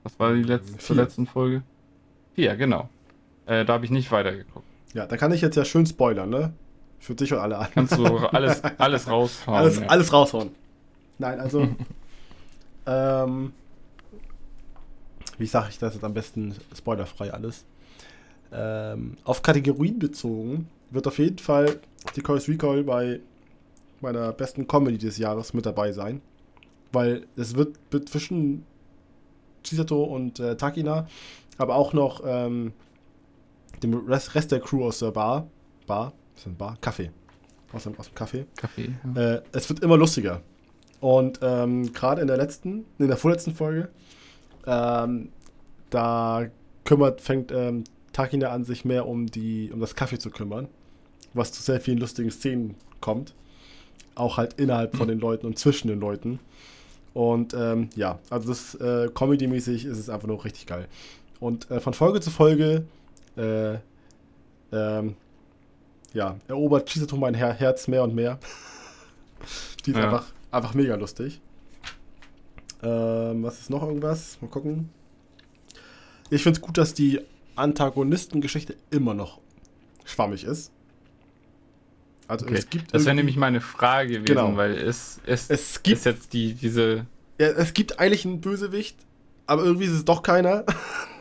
Was war die letzte, zur letzten Folge? Vier, genau. Äh, da habe ich nicht weitergeguckt. Ja, da kann ich jetzt ja schön spoilern, ne? Für dich und alle anderen. Kannst du alles, alles raushauen. alles, ja. alles raushauen. Nein, also. ähm, wie sage ich das jetzt am besten spoilerfrei alles? Ähm, auf Kategorien bezogen wird auf jeden Fall die Chorus Recall bei meiner besten Comedy des Jahres mit dabei sein. Weil es wird zwischen Chisato und äh, Takina, aber auch noch ähm, dem Rest, Rest der Crew aus der Bar. Bar? Was ist denn Bar? Kaffee. Aus dem, aus dem Kaffee. Kaffee. Ja. Äh, es wird immer lustiger. Und ähm, gerade in der letzten, in der vorletzten Folge, ähm, da kümmert, fängt ähm, Takina an, sich mehr um die, um das Kaffee zu kümmern, was zu sehr vielen lustigen Szenen kommt. Auch halt innerhalb von den Leuten und zwischen den Leuten. Und ähm, ja, also das äh, Comedy-mäßig ist es einfach nur richtig geil. Und äh, von Folge zu Folge äh, ähm, ja, erobert Chisato mein Her Herz mehr und mehr. Die ist Ja. einfach, einfach mega lustig. Ähm, was ist noch irgendwas? Mal gucken. Ich finde es gut, dass die Antagonistengeschichte immer noch schwammig ist. Also Okay. es gibt Das wäre nämlich meine Frage gewesen, Genau. weil es, es, es gibt ist jetzt die, diese. ja, es gibt eigentlich einen Bösewicht, aber irgendwie ist es doch keiner.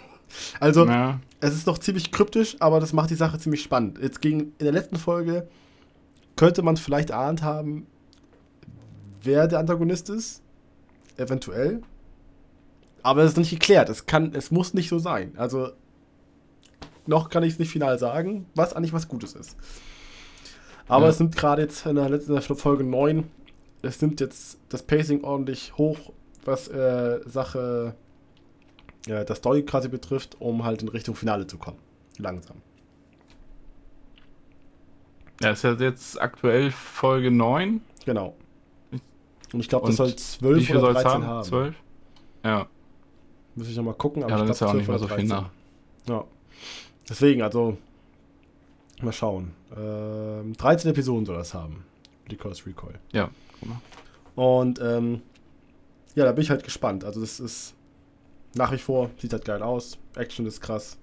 also na, es ist noch ziemlich kryptisch, aber das macht die Sache ziemlich spannend. Jetzt gegen in der letzten Folge könnte man vielleicht erahnt haben, wer der Antagonist ist. Eventuell. Aber es ist nicht geklärt. Es kann, es muss nicht so sein. Also noch kann ich es nicht final sagen, was eigentlich was Gutes ist. Aber Ja. es nimmt gerade jetzt in der letzten Folge 9, es nimmt jetzt das Pacing ordentlich hoch, was äh, Sache ja, das Story quasi betrifft, um halt in Richtung Finale zu kommen. Langsam. ja, ist ja jetzt aktuell Folge 9. Genau. Und ich glaube, das soll 12 Wie viel oder soll es 13 haben? haben. 12? Ja. Muss ich nochmal gucken. Ja, dann ich ist ja auch glaub, nicht mehr 12 so viel 13. nach. Ja. Deswegen, also, mal schauen. Ähm, 13 Episoden soll das haben. Recall's Recoil. Ja, guck mal. Und, ähm, ja, da bin ich halt gespannt. Also, das ist nach wie vor, sieht halt geil aus. Action ist krass.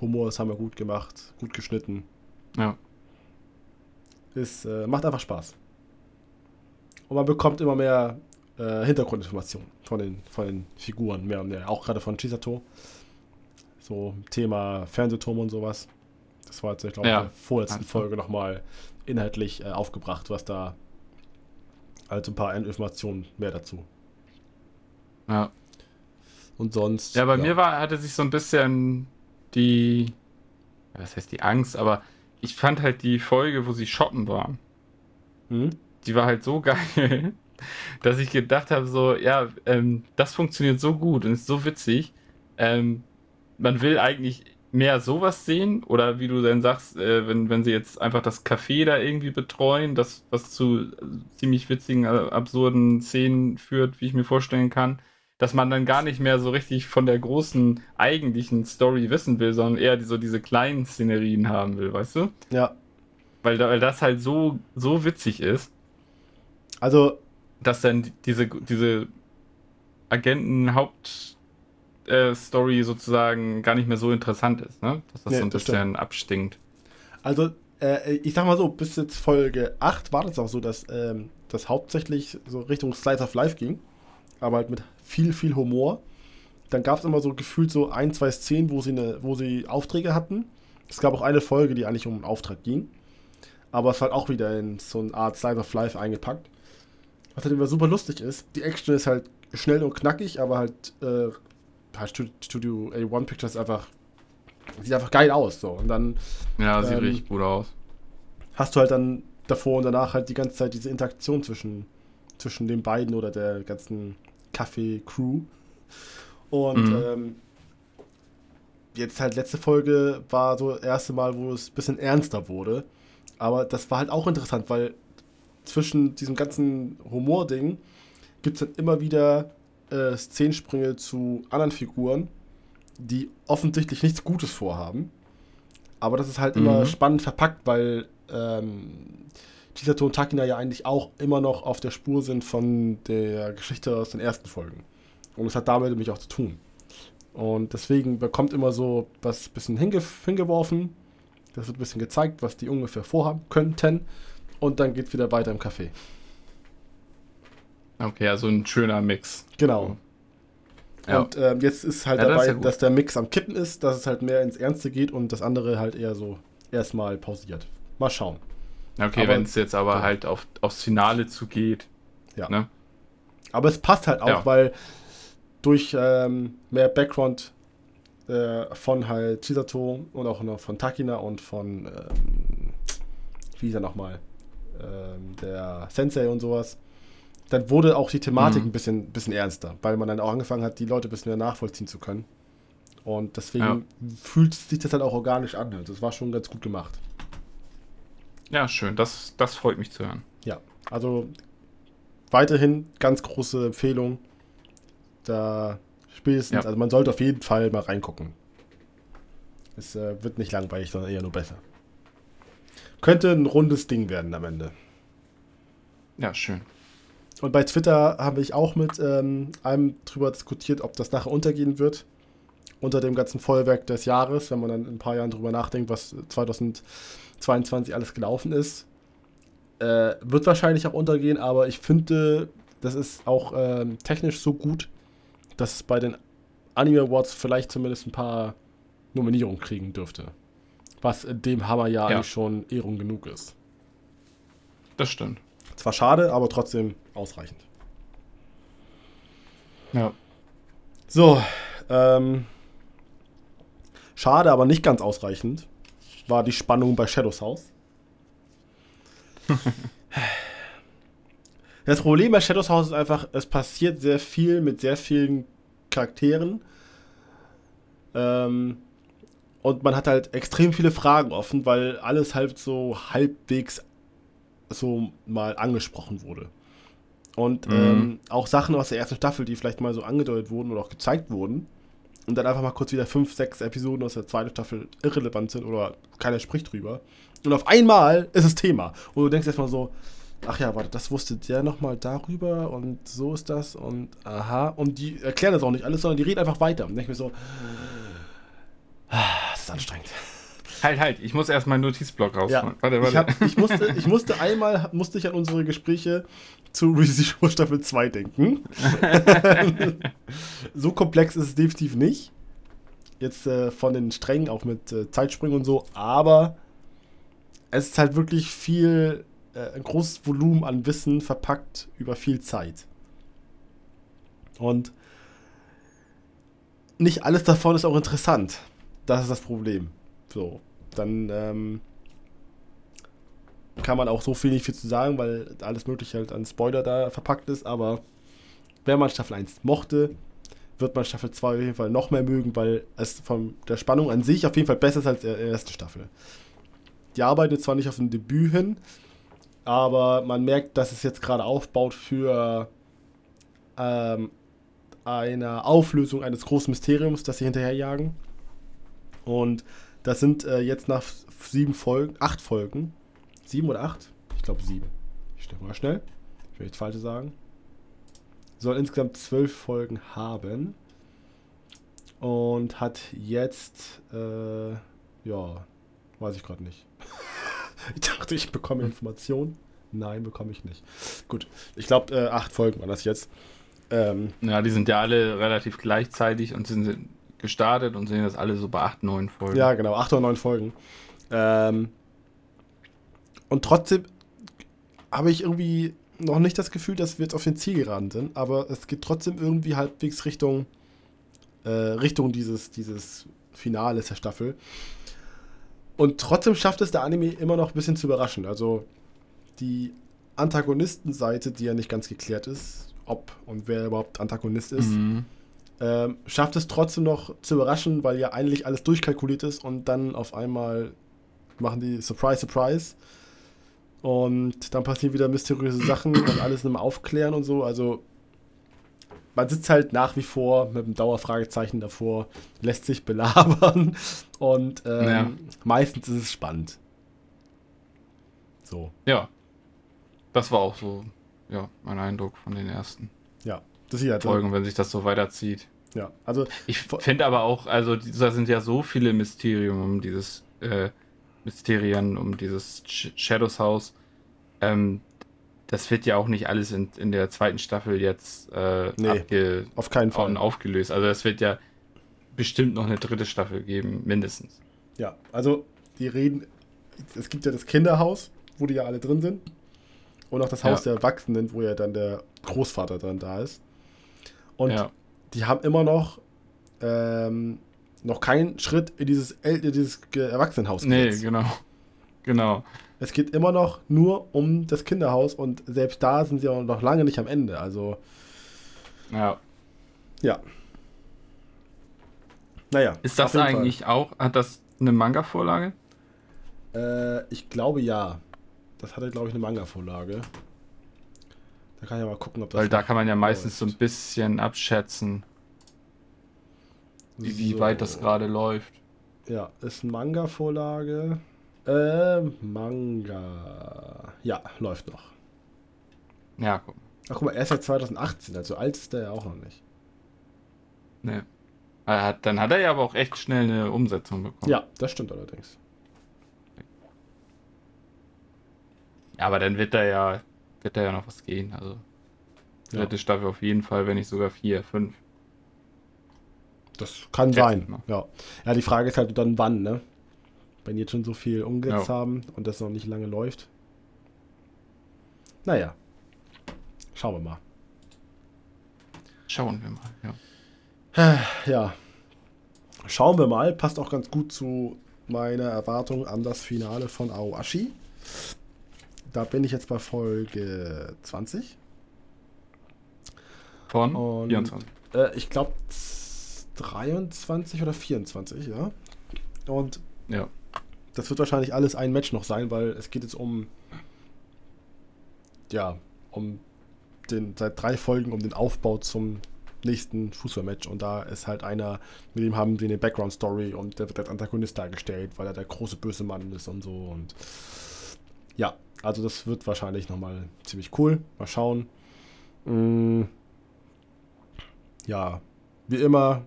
Humor, das haben wir gut gemacht. Gut geschnitten. Ja. Ist, äh, macht einfach Spaß. Und man bekommt immer mehr äh, Hintergrundinformationen von den, von den Figuren, mehr und mehr. Auch gerade von Chisato. So Thema Fernsehturm und sowas. Das war jetzt, ich glaube, Ja. in der vorletzten. Folge nochmal inhaltlich äh, aufgebracht, was da also ein paar Informationen mehr dazu. Ja. Und sonst. Ja, bei mir war, hatte sich so ein bisschen die, was heißt die Angst, aber ich fand halt die Folge, wo sie shoppen waren, Hm? die war halt so geil, dass ich gedacht habe, so, ja, ähm, das funktioniert so gut und ist so witzig. Ähm, man will eigentlich mehr sowas sehen oder wie du dann sagst, äh, wenn, wenn sie jetzt einfach das Café da irgendwie betreuen, das was zu ziemlich witzigen, äh, absurden Szenen führt, wie ich mir vorstellen kann, dass man dann gar nicht mehr so richtig von der großen eigentlichen Story wissen will, sondern eher so diese kleinen Szenerien haben will, weißt du? Ja. Weil, weil das halt so, so witzig ist. Also. Dass dann diese, diese Agenten-Haupt- äh, Story sozusagen gar nicht mehr so interessant ist, ne? Dass das Nee, so ein bisschen stimmt. abstinkt. Also, äh, ich sag mal so, bis jetzt Folge 8 war das auch so, dass ähm, das hauptsächlich so Richtung Slice of Life ging. Aber halt mit viel, viel Humor. Dann gab es immer so gefühlt so ein, zwei Szenen, wo sie, eine, wo sie Aufträge hatten. Es gab auch eine Folge, die eigentlich um einen Auftrag ging. Aber es war halt auch wieder in so eine Art Slice of Life eingepackt. Was halt immer super lustig ist. Die Action ist halt schnell und knackig, aber halt, äh, halt Studio, Studio A1 Pictures einfach, sieht einfach geil aus. So. Und dann Ja, sieht Ähm, richtig gut aus. hast du halt dann davor und danach halt die ganze Zeit diese Interaktion zwischen, zwischen den beiden oder der ganzen Kaffee-Crew. Und Mhm. ähm, jetzt halt letzte Folge war so das erste Mal, wo es ein bisschen ernster wurde. Aber das war halt auch interessant, weil zwischen diesem ganzen Humor-Ding gibt es dann immer wieder äh, Szenensprünge zu anderen Figuren, die offensichtlich nichts Gutes vorhaben. Aber das ist halt immer Mhm. spannend verpackt, weil ähm, Chisato und Takina ja eigentlich auch immer noch auf der Spur sind von der Geschichte aus den ersten Folgen. Und es hat damit nämlich auch zu tun. Und deswegen bekommt immer so was bisschen hinge hingeworfen. Das wird ein bisschen gezeigt, was die ungefähr vorhaben könnten. Und dann geht es wieder weiter im Café. Okay, also ein schöner Mix. Genau. Ja. Und ähm, jetzt ist halt Ja, das ist dabei, ja gut. dass der Mix am Kippen ist, dass es halt mehr ins Ernste geht und das andere halt eher so erstmal pausiert. Mal schauen. Okay, wenn es jetzt aber ja. halt auf, aufs Finale zugeht. Ja. Ne? Aber es passt halt auch, weil durch ähm, mehr Background äh, von halt Chisato und auch noch von Takina und von, ähm, wie hieß er nochmal, ähm, der Sensei und sowas, dann wurde auch die Thematik Mhm. ein bisschen, bisschen ernster, weil man dann auch angefangen hat, die Leute ein bisschen mehr nachvollziehen zu können. Und deswegen Ja. fühlt sich das halt auch organisch an. Also das war schon ganz gut gemacht. Ja, schön. Das, das freut mich zu hören. Ja, also weiterhin ganz große Empfehlung. Da spätestens, Ja. also man sollte auf jeden Fall mal reingucken. Es äh, wird nicht langweilig, sondern eher nur besser. Könnte ein rundes Ding werden am Ende. Ja, schön. Und bei Twitter habe ich auch mit ähm, einem drüber diskutiert, ob das nachher untergehen wird. Unter dem ganzen Feuerwerk des Jahres, wenn man dann in ein paar Jahren drüber nachdenkt, was 2022 alles gelaufen ist. Äh, wird wahrscheinlich auch untergehen, aber ich finde, das ist auch ähm, technisch so gut, dass es bei den Anime Awards vielleicht zumindest ein paar Nominierungen kriegen dürfte. Was in dem Hammerjahr Ja. eigentlich schon Ehrung genug ist. Das stimmt. Zwar schade, aber trotzdem ausreichend. Ja. So, ähm, schade, aber nicht ganz ausreichend war die Spannung bei Shadows House. das Problem bei Shadows House ist einfach, es passiert sehr viel mit sehr vielen Charakteren. Ähm, und man hat halt extrem viele Fragen offen, weil alles halt so halbwegs so mal angesprochen wurde. Und Mhm. ähm, auch Sachen aus der ersten Staffel, die vielleicht mal so angedeutet wurden oder auch gezeigt wurden. Und dann einfach mal kurz wieder fünf, sechs Episoden aus der zweiten Staffel irrelevant sind oder keiner spricht drüber. Und auf einmal ist es Thema. Und du denkst erstmal so, ach ja, warte, das wusste der nochmal darüber und so ist das und aha. Und die erklären das auch nicht alles, sondern die reden einfach weiter. Und denk mir so, ah, das ist anstrengend. Halt, halt. Ich muss erst meinen Notizblock rausholen. Ja, Warte, Ich, warte. hab, ich, musste, ich musste einmal musste ich an unsere Gespräche zu Resistance Staffel 2 denken. so komplex ist es definitiv nicht. Jetzt äh, von den Strängen, auch mit äh, Zeitsprüngen und so, aber es ist halt wirklich viel, äh, ein großes Volumen an Wissen verpackt über viel Zeit. Und nicht alles davon ist auch interessant. Das ist das Problem. So, dann ähm, kann man auch so viel nicht viel zu sagen, weil alles mögliche halt an Spoiler da verpackt ist, aber wenn man Staffel 1 mochte, wird man Staffel 2 auf jeden Fall noch mehr mögen, weil es von der Spannung an sich auf jeden Fall besser ist als die erste Staffel. Die arbeiten zwar nicht auf ein Debüt hin, aber man merkt, dass es jetzt gerade aufbaut für ähm, eine Auflösung eines großen Mysteriums, das sie hinterherjagen. Und das sind äh, jetzt nach sieben Folgen, acht Folgen, sieben oder acht? Ich glaube sieben. Ich stelle mal schnell. Ich will nichts Falsches sagen. Soll insgesamt zwölf Folgen haben. Und hat jetzt, äh, ja, weiß ich gerade nicht. ich dachte, ich bekomme Informationen. Nein, bekomme ich nicht. Gut, ich glaube, äh, acht Folgen waren das jetzt. Ähm, ja, die sind ja alle relativ gleichzeitig und sind gestartet und sind jetzt alle so bei acht, neun Folgen. Ja, genau, acht oder neun Folgen. Ähm, und trotzdem habe ich irgendwie noch nicht das Gefühl, dass wir jetzt auf den Ziel geraten sind, aber es geht trotzdem irgendwie halbwegs Richtung, äh, Richtung dieses, dieses Finales der Staffel. Und trotzdem schafft es der Anime immer noch ein bisschen zu überraschen. Also die Antagonistenseite, die ja nicht ganz geklärt ist, ob und wer überhaupt Antagonist ist, mhm. Ähm, schafft es trotzdem noch zu überraschen, weil ja eigentlich alles durchkalkuliert ist und dann auf einmal machen die Surprise, Surprise und dann passieren wieder mysteriöse Sachen und alles im Aufklären und so. Also man sitzt halt nach wie vor mit einem Dauerfragezeichen davor, lässt sich belabern und ähm, ja. meistens ist es spannend. So. Ja. Das war auch so, ja, mein Eindruck von den ersten. Ja, das hier halt Folgen, wenn sich das so weiterzieht. Ja, also. Ich finde aber auch, also da sind ja so viele Mysterien um dieses äh, Mysterien um dieses Shadows House. Ähm, das wird ja auch nicht alles in, in der zweiten Staffel jetzt äh, nee, auf keinen Fall. aufgelöst. Also es wird ja bestimmt noch eine dritte Staffel geben, mindestens. Ja, also die reden, es gibt ja das Kinderhaus, wo die ja alle drin sind. Und auch das Haus ja. der Erwachsenen, wo ja dann der Großvater dran da ist. Und ja. Die haben immer noch ähm, noch keinen Schritt in dieses, in dieses Erwachsenenhaus Nee, gesetzt. genau. Genau. Es geht immer noch nur um das Kinderhaus und selbst da sind sie auch noch lange nicht am Ende. Also. Ja. Ja. Naja. Ist das eigentlich Fall. auch, hat das eine Manga-Vorlage? Äh, ich glaube ja. Das hatte, glaube ich, eine Manga-Vorlage. Da kann ich ja mal gucken, ob das. Weil da kann man ja meistens läuft. so ein bisschen abschätzen, wie, wie weit das gerade läuft. Ja, ist eine Manga-Vorlage. Äh, Manga. Ja, läuft noch. Ja, guck. Ach, guck mal, er ist ja 2018, also alt ist der ja auch noch nicht. Ne. Hat, dann hat er ja aber auch echt schnell eine Umsetzung bekommen. Ja, das stimmt allerdings. Ja, aber dann wird da ja, wird da ja noch was gehen. Also dritte ja. Staffel auf jeden Fall, wenn nicht sogar vier, fünf. Das kann Jetzt sein. Noch. Ja. ja, die Frage ist halt dann wann, ne? Wenn jetzt schon so viel umgesetzt ja. haben und das noch nicht lange läuft. Naja. Schauen wir mal. Schauen wir mal, ja. Ja. Schauen wir mal. Passt auch ganz gut zu meiner Erwartung an das Finale von Aoashi. Da bin ich jetzt bei Folge 20. Von und, 24. Äh, ich glaube 23 oder 24, ja. Und ja. das wird wahrscheinlich alles ein Match noch sein, weil es geht jetzt um ja, um den seit drei Folgen um den Aufbau zum nächsten Fußballmatch und da ist halt einer, mit dem haben wir eine Background Story und der wird als Antagonist dargestellt, weil er der große böse Mann ist und so und ja, also das wird wahrscheinlich nochmal ziemlich cool. Mal schauen. Mm, ja, wie immer,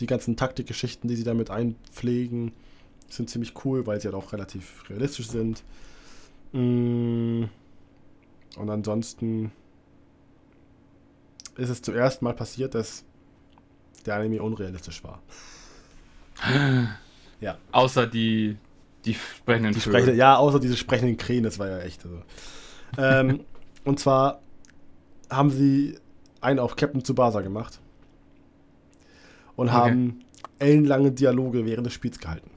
die ganzen Taktikgeschichten, die sie damit einpflegen, sind ziemlich cool, weil sie halt auch relativ realistisch sind. Mm, und ansonsten ist es zuerst mal passiert, dass der Anime unrealistisch war. ja. Außer die die sprechenden die sprechende, Ja, außer diese sprechenden Krähen, das war ja echt. Also. ähm, und zwar haben sie einen auf Captain Tsubasa gemacht und okay. haben ellenlange Dialoge während des Spiels gehalten.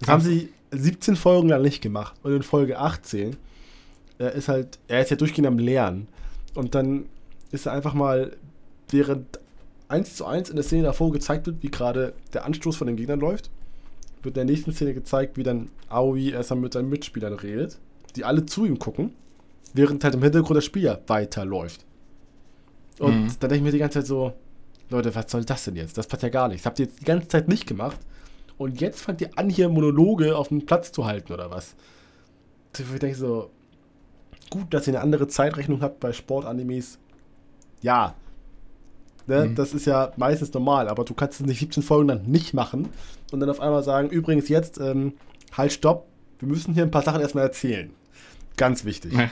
Das haben sie 17 Folgen lang nicht gemacht. Und in Folge 18 er ist halt, er ist ja durchgehend am Lernen. Und dann ist er einfach mal, während eins zu eins in der Szene davor gezeigt wird, wie gerade der Anstoß von den Gegnern läuft, wird in der nächsten Szene gezeigt, wie dann Aoi erstmal mit seinen Mitspielern redet, die alle zu ihm gucken, während halt im Hintergrund das Spiel ja weiterläuft. Und mhm. dann denke ich mir die ganze Zeit so, Leute, was soll das denn jetzt? Das passt ja gar nicht. Das habt ihr jetzt die ganze Zeit nicht gemacht. Und jetzt fangt ihr an, hier Monologe auf dem Platz zu halten, oder was? Ich denke so, gut, dass ihr eine andere Zeitrechnung habt bei Sportanimes. Ja. Ne, mhm. Das ist ja meistens normal, aber du kannst es nicht 17 Folgen dann nicht machen und dann auf einmal sagen, übrigens jetzt, ähm, halt, stopp, wir müssen hier ein paar Sachen erstmal erzählen. Ganz wichtig. Ja.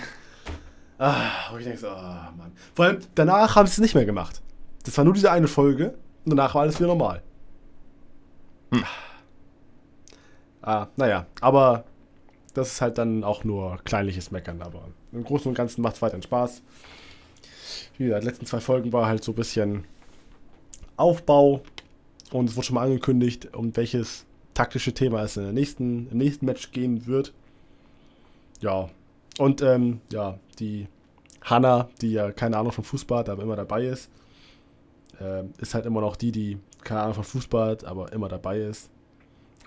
Ah, wo ich denke so, oh Mann. Vor allem, danach haben sie es nicht mehr gemacht. Das war nur diese eine Folge und danach war alles wieder normal. Hm. Ah, naja, aber das ist halt dann auch nur kleinliches Meckern, aber im Großen und Ganzen macht es weiterhin Spaß. Wie gesagt, die letzten zwei Folgen war halt so ein bisschen Aufbau und es wurde schon mal angekündigt, um welches taktische Thema es in der nächsten, im nächsten Match gehen wird. Ja, und ähm, ja, die Hanna, die ja keine Ahnung von Fußball hat, aber immer dabei ist, äh, ist halt immer noch die, die keine Ahnung von Fußball hat, aber immer dabei ist.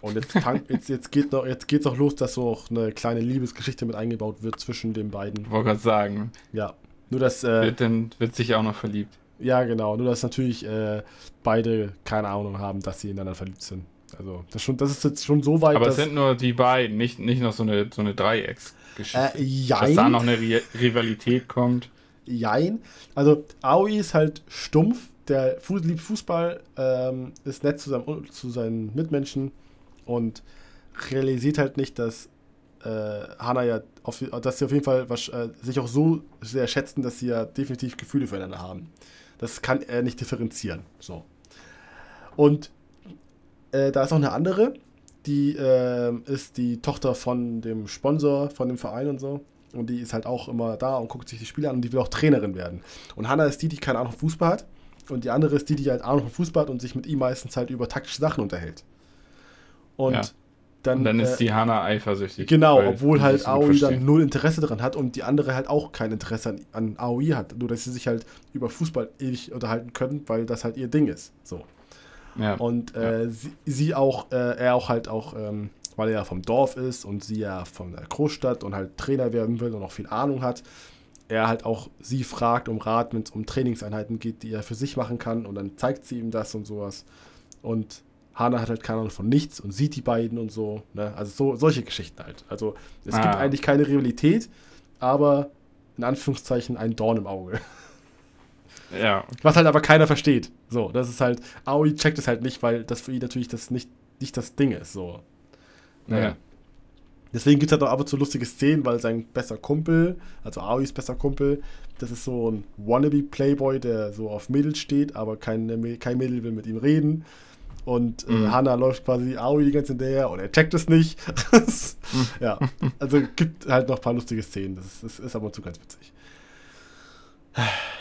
Und jetzt, fang, jetzt, jetzt, geht noch, jetzt geht's auch los, dass so auch eine kleine Liebesgeschichte mit eingebaut wird zwischen den beiden. Wollte gerade sagen. Ja. Nur dass. Äh, wird, dann, wird sich auch noch verliebt. Ja, genau. Nur dass natürlich äh, beide keine Ahnung haben, dass sie ineinander verliebt sind. Also, das, schon, das ist jetzt schon so weit. Aber es sind nur die beiden, nicht, nicht noch so eine, so eine Dreiecksgeschichte. Äh, jein. Dass da noch eine Rivalität kommt. Jein. Also, Aoi ist halt stumpf. Der liebt Fußball, ähm, ist nett zu, seinem, zu seinen Mitmenschen und realisiert halt nicht, dass Hana ja, auf, dass sie auf jeden Fall was, äh, sich auch so sehr schätzen, dass sie ja definitiv Gefühle füreinander haben. Das kann er nicht differenzieren. So. Und äh, da ist noch eine andere, die äh, ist die Tochter von dem Sponsor, von dem Verein und so. Und die ist halt auch immer da und guckt sich die Spiele an und die will auch Trainerin werden. Und Hannah ist die, die keine Ahnung von Fußball hat. Und die andere ist die, die halt Ahnung von Fußball hat und sich mit ihm meistens halt über taktische Sachen unterhält. Und ja. Dann. Und dann ist äh, die Hana eifersüchtig. Genau, obwohl halt Aoi dann null Interesse daran hat und die andere halt auch kein Interesse an, an Aoi hat. Nur, dass sie sich halt über Fußball ewig unterhalten können, weil das halt ihr Ding ist. So. Ja. Und äh, ja. sie, sie, auch, äh, er auch halt auch, ähm, weil er ja vom Dorf ist und sie ja von der Großstadt und halt Trainer werden will und auch viel Ahnung hat, er halt auch sie fragt um Rat, wenn es um Trainingseinheiten geht, die er für sich machen kann und dann zeigt sie ihm das und sowas. Und Hana hat halt keine Ahnung von nichts und sieht die beiden und so. Ne? Also so, solche Geschichten halt. Also es ah. gibt eigentlich keine Rivalität, aber in Anführungszeichen ein Dorn im Auge. Ja. Was halt aber keiner versteht. So, das ist halt, Aoi checkt es halt nicht, weil das für ihn natürlich das nicht, nicht das Ding ist. So. Naja. Ja. Deswegen gibt es halt auch ab und zu lustige Szenen, weil sein bester Kumpel, also Aois bester Kumpel, das ist so ein Wannabe-Playboy, der so auf Mädels steht, aber kein, kein Mädel will mit ihm reden. Und äh, mhm. Hannah läuft quasi Aoi die ganze hinterher und er checkt es nicht. ja, also gibt halt noch ein paar lustige Szenen. Das ist, das ist aber zu ganz witzig.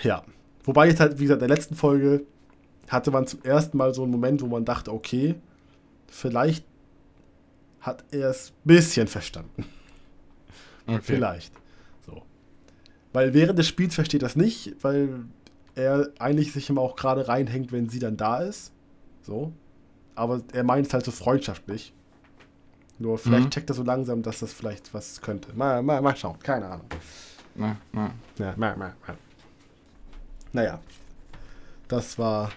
Ja, wobei jetzt halt, wie gesagt, in der letzten Folge hatte man zum ersten Mal so einen Moment, wo man dachte, okay, vielleicht hat er es ein bisschen verstanden. Okay. Vielleicht. So. Weil während des Spiels versteht das nicht, weil er eigentlich sich immer auch gerade reinhängt, wenn sie dann da ist. So aber er meint es halt so freundschaftlich. Nur vielleicht mhm. checkt er so langsam, dass das vielleicht was könnte. Mal, mal, mal schauen, keine Ahnung. Na, na. Ja, mal, mal, mal. Naja. Das war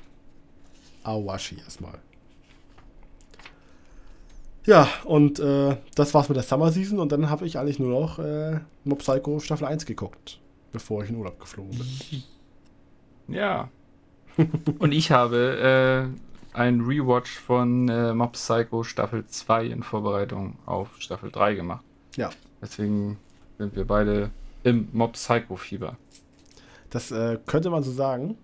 Awashi erstmal. Ja, und äh, das war's mit der Summer Season und dann habe ich eigentlich nur noch äh, Mob Psycho Staffel 1 geguckt, bevor ich in Urlaub geflogen bin. Ja. und ich habe äh, ein Rewatch von äh, Mob Psycho Staffel 2 in Vorbereitung auf Staffel 3 gemacht. Ja. Deswegen sind wir beide im Mob Psycho Fieber. Das äh, könnte man so sagen.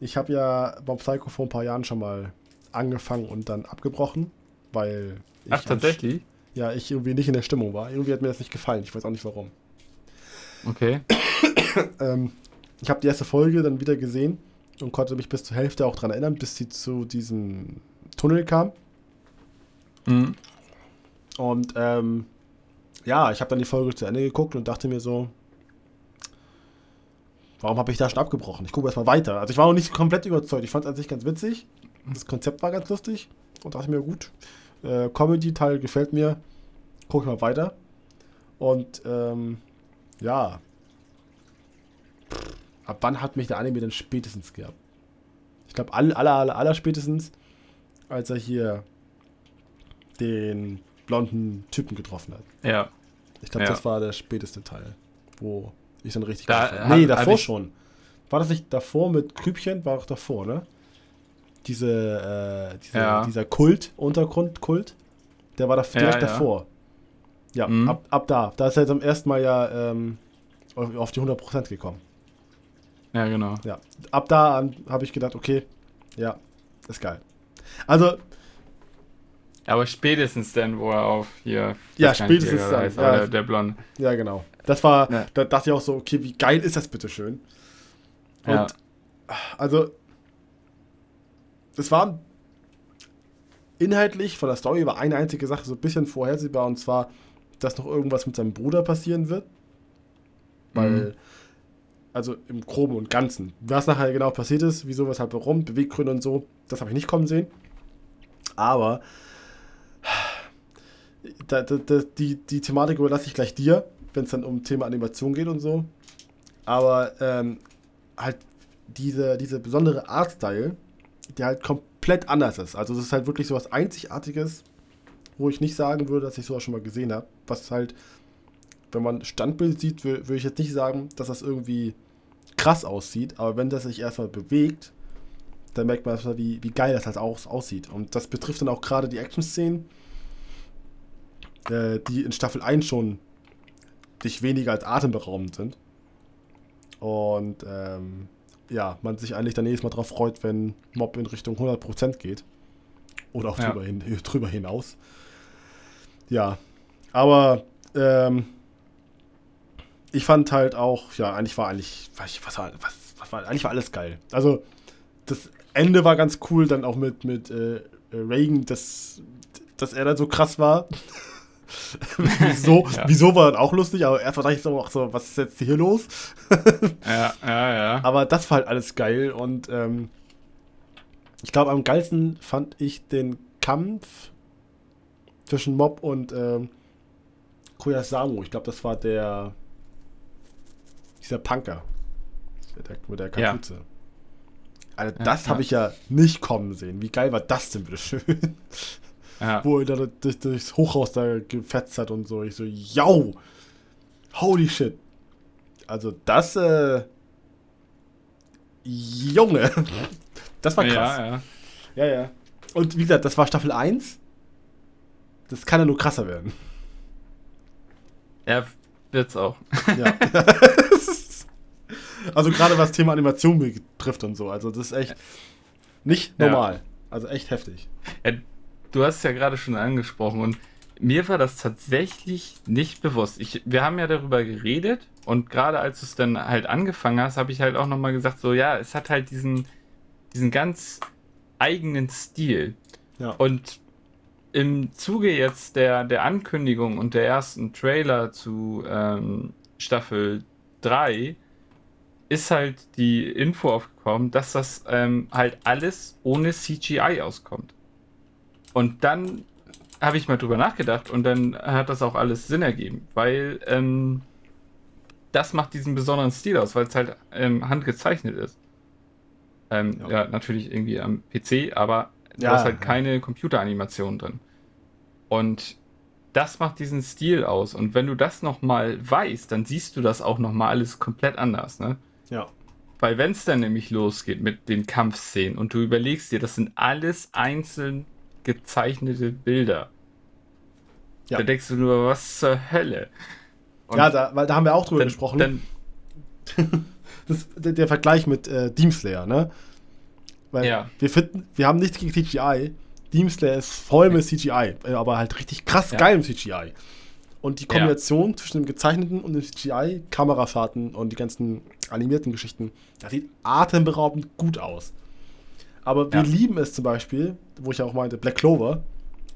Ich habe ja Mob Psycho vor ein paar Jahren schon mal angefangen und dann abgebrochen, weil ich Ach, tatsächlich? Ja, ich irgendwie nicht in der Stimmung war. Irgendwie hat mir das nicht gefallen. Ich weiß auch nicht warum. Okay. ähm, ich habe die erste Folge dann wieder gesehen und konnte mich bis zur Hälfte auch daran erinnern, bis sie zu diesem Tunnel kam. Mhm. Und ähm, ja, ich habe dann die Folge zu Ende geguckt und dachte mir so, warum habe ich da schon abgebrochen? Ich gucke erstmal weiter. Also ich war noch nicht komplett überzeugt. Ich fand es an sich ganz witzig. Das Konzept war ganz lustig. Und dachte mir, gut, äh, Comedy-Teil gefällt mir. Gucke ich mal weiter. Und ähm, ja. Ab wann hat mich der Anime denn spätestens gehabt? Ich glaube, aller, aller, aller, aller spätestens, als er hier den blonden Typen getroffen hat. Ja. Ich glaube, Ja. das war der späteste Teil, wo ich dann richtig Da hab- Nee, davor schon. War das nicht davor mit Krübchen? War auch davor, ne? Diese, äh, diese Ja. dieser Kult, Untergrundkult, der war da direkt ja. davor. Ja, Mhm. ab, ab da. Da ist er jetzt am ersten Mal ja ähm, auf, auf die 100% gekommen. Ja, genau. Ja, ab da an habe ich gedacht, okay, ja, ist geil. Also, Aber spätestens dann, wo er auf hier. Ja, spätestens dann, heißt, ja. der, der Blonde. ja, genau. Das war, Ja. da dachte ich auch so, okay, wie geil ist das bitte schön? Und Ja. Also, es war inhaltlich von der Story war eine einzige Sache so ein bisschen vorhersehbar und zwar, dass noch irgendwas mit seinem Bruder passieren wird. Weil, Mhm. Also im Groben und Ganzen. Was nachher genau passiert ist, wieso, weshalb, warum, Beweggründe und so, das habe ich nicht kommen sehen. Aber da, da, da, die, die Thematik überlasse ich gleich dir, wenn es dann um Thema Animation geht und so. Aber ähm, halt diese, diese besondere Artstyle, der halt komplett anders ist. Also es ist halt wirklich so was Einzigartiges, wo ich nicht sagen würde, dass ich sowas schon mal gesehen habe. Was halt, wenn man Standbild sieht, wür- würde ich jetzt nicht sagen, dass das irgendwie krass aussieht. Aber wenn das sich erstmal bewegt, dann merkt man erstmal, wie, wie geil das halt aus, aussieht. Und das betrifft dann auch gerade die Action-Szenen, äh, die in Staffel 1 schon nicht weniger als atemberaubend sind. Und ähm, ja, man sich eigentlich dann jedes Mal drauf freut, wenn Mob in Richtung 100% geht. Oder auch Ja. drüber, hin, drüber hinaus. Ja, aber ähm, ich fand halt auch, ja, eigentlich war eigentlich, was, war- was, was war, eigentlich war alles geil. Also, das Ende war ganz cool, dann auch mit, mit äh, Reagan, dass, dass er dann so krass war. wieso, Ja. wieso war dann auch lustig, aber erstmal dachte ich so, auch so, was ist jetzt hier los? Ja, ja, ja. Aber das war halt alles geil und ähm, ich glaube, am geilsten fand ich den Kampf zwischen Mob und ähm, Koyasamu. Ich glaube, das war der dieser Punker mit der, mit der Ja. Kapuze. Also Ja, das ja. habe ich ja nicht kommen sehen. Wie geil war das denn bitte schön? ja. Wo er da durch, durchs Hochhaus da gefetzt hat und so. Ich so, yo! Holy shit. Also das, äh. Junge! Das war krass. Ja, ja. Ja, ja. Und wie gesagt, das war Staffel 1. Das kann ja nur krasser werden. Er wird's auch. Ja. also gerade was Thema Animation betrifft und so. Also das ist echt nicht Ja. normal. Also echt heftig. Ja, du hast es ja gerade schon angesprochen und mir war das tatsächlich nicht bewusst. Ich, wir haben ja darüber geredet und gerade als du es dann halt angefangen hast, habe ich halt auch nochmal gesagt, so ja, es hat halt diesen, diesen ganz eigenen Stil. Ja. Und im Zuge jetzt der, der Ankündigung und der ersten Trailer zu ähm, Staffel 3 ist halt die Info aufgekommen, dass das ähm, halt alles ohne CGI auskommt. Und dann habe ich mal drüber nachgedacht und dann hat das auch alles Sinn ergeben, weil ähm, das macht diesen besonderen Stil aus, weil es halt ähm, handgezeichnet ist. Ähm, Ja. ja. natürlich irgendwie am PC, aber du Ja, hast halt ja. keine Computeranimation drin. Und das macht diesen Stil aus. Und wenn du das nochmal weißt, dann siehst du das auch nochmal alles komplett anders, ne? Ja. Weil wenn es dann nämlich losgeht mit den Kampfszenen und du überlegst dir, das sind alles einzeln gezeichnete Bilder. Ja. Da denkst du nur, was zur Hölle? Und ja, da, weil da haben wir auch drüber dann, gesprochen. Dann, das, der, der Vergleich mit äh, Demon Slayer, ne? Weil Ja. wir finden, wir haben nichts gegen CGI. Demon Slayer ist voll mit CGI, äh, aber halt richtig krass Ja. geil im CGI. Und die Kombination zwischen dem gezeichneten und dem CGI, Kamerafahrten und die ganzen animierten Geschichten, das sieht atemberaubend gut aus. Aber wir Ja. lieben es zum Beispiel, wo ich auch meinte, Black Clover,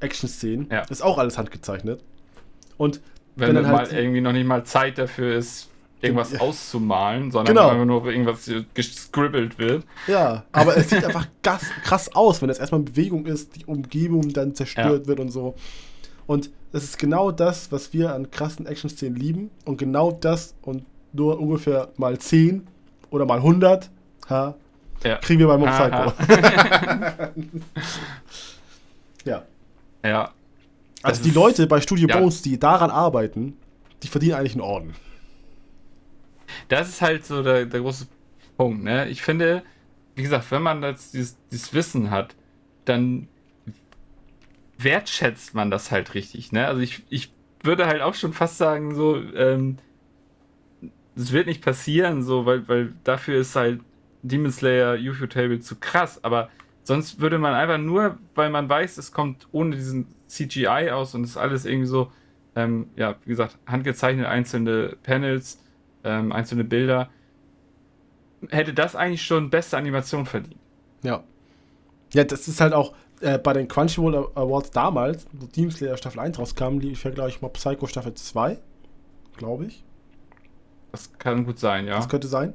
Action-Szenen. Ja. Ist auch alles handgezeichnet. Und Wenn, wenn dann dann mal halt- irgendwie noch nicht mal Zeit dafür ist, irgendwas Ja. auszumalen, sondern Genau. einfach nur irgendwas gescribbelt wird. Ja, aber es sieht einfach krass, krass aus, wenn es erstmal in Bewegung ist, die Umgebung dann zerstört wird und so. Und das ist genau das, was wir an krassen Action-Szenen lieben. Und genau das und nur ungefähr mal 10 oder mal 100 ha, Ja. kriegen wir bei Mob. Psycho. ja. Ja. Also Das die Leute bei Studio ja. Bones, die daran arbeiten, die verdienen eigentlich einen Orden. Das ist halt so der, der große Punkt, ne? Ich finde, wie gesagt, wenn man das, dieses, dieses Wissen hat, dann wertschätzt man das halt richtig, ne? Also ich, ich würde halt auch schon fast sagen, so, ähm, es wird nicht passieren, so, weil, weil dafür ist halt Demon Slayer Ufotable zu krass, aber sonst würde man einfach nur, weil man weiß, es kommt ohne diesen CGI aus und ist alles irgendwie so, ähm, ja, wie gesagt, handgezeichnet einzelne Panels, ähm, einzelne Bilder, hätte das eigentlich schon beste Animation verdient. Ja. Ja, das ist halt auch äh, bei den Crunchyroll Awards damals, wo Demon Slayer Staffel 1 rauskam, lief ja, glaube ich, Mob Psycho Staffel 2. Glaube ich. Das kann gut sein, ja. Das könnte sein.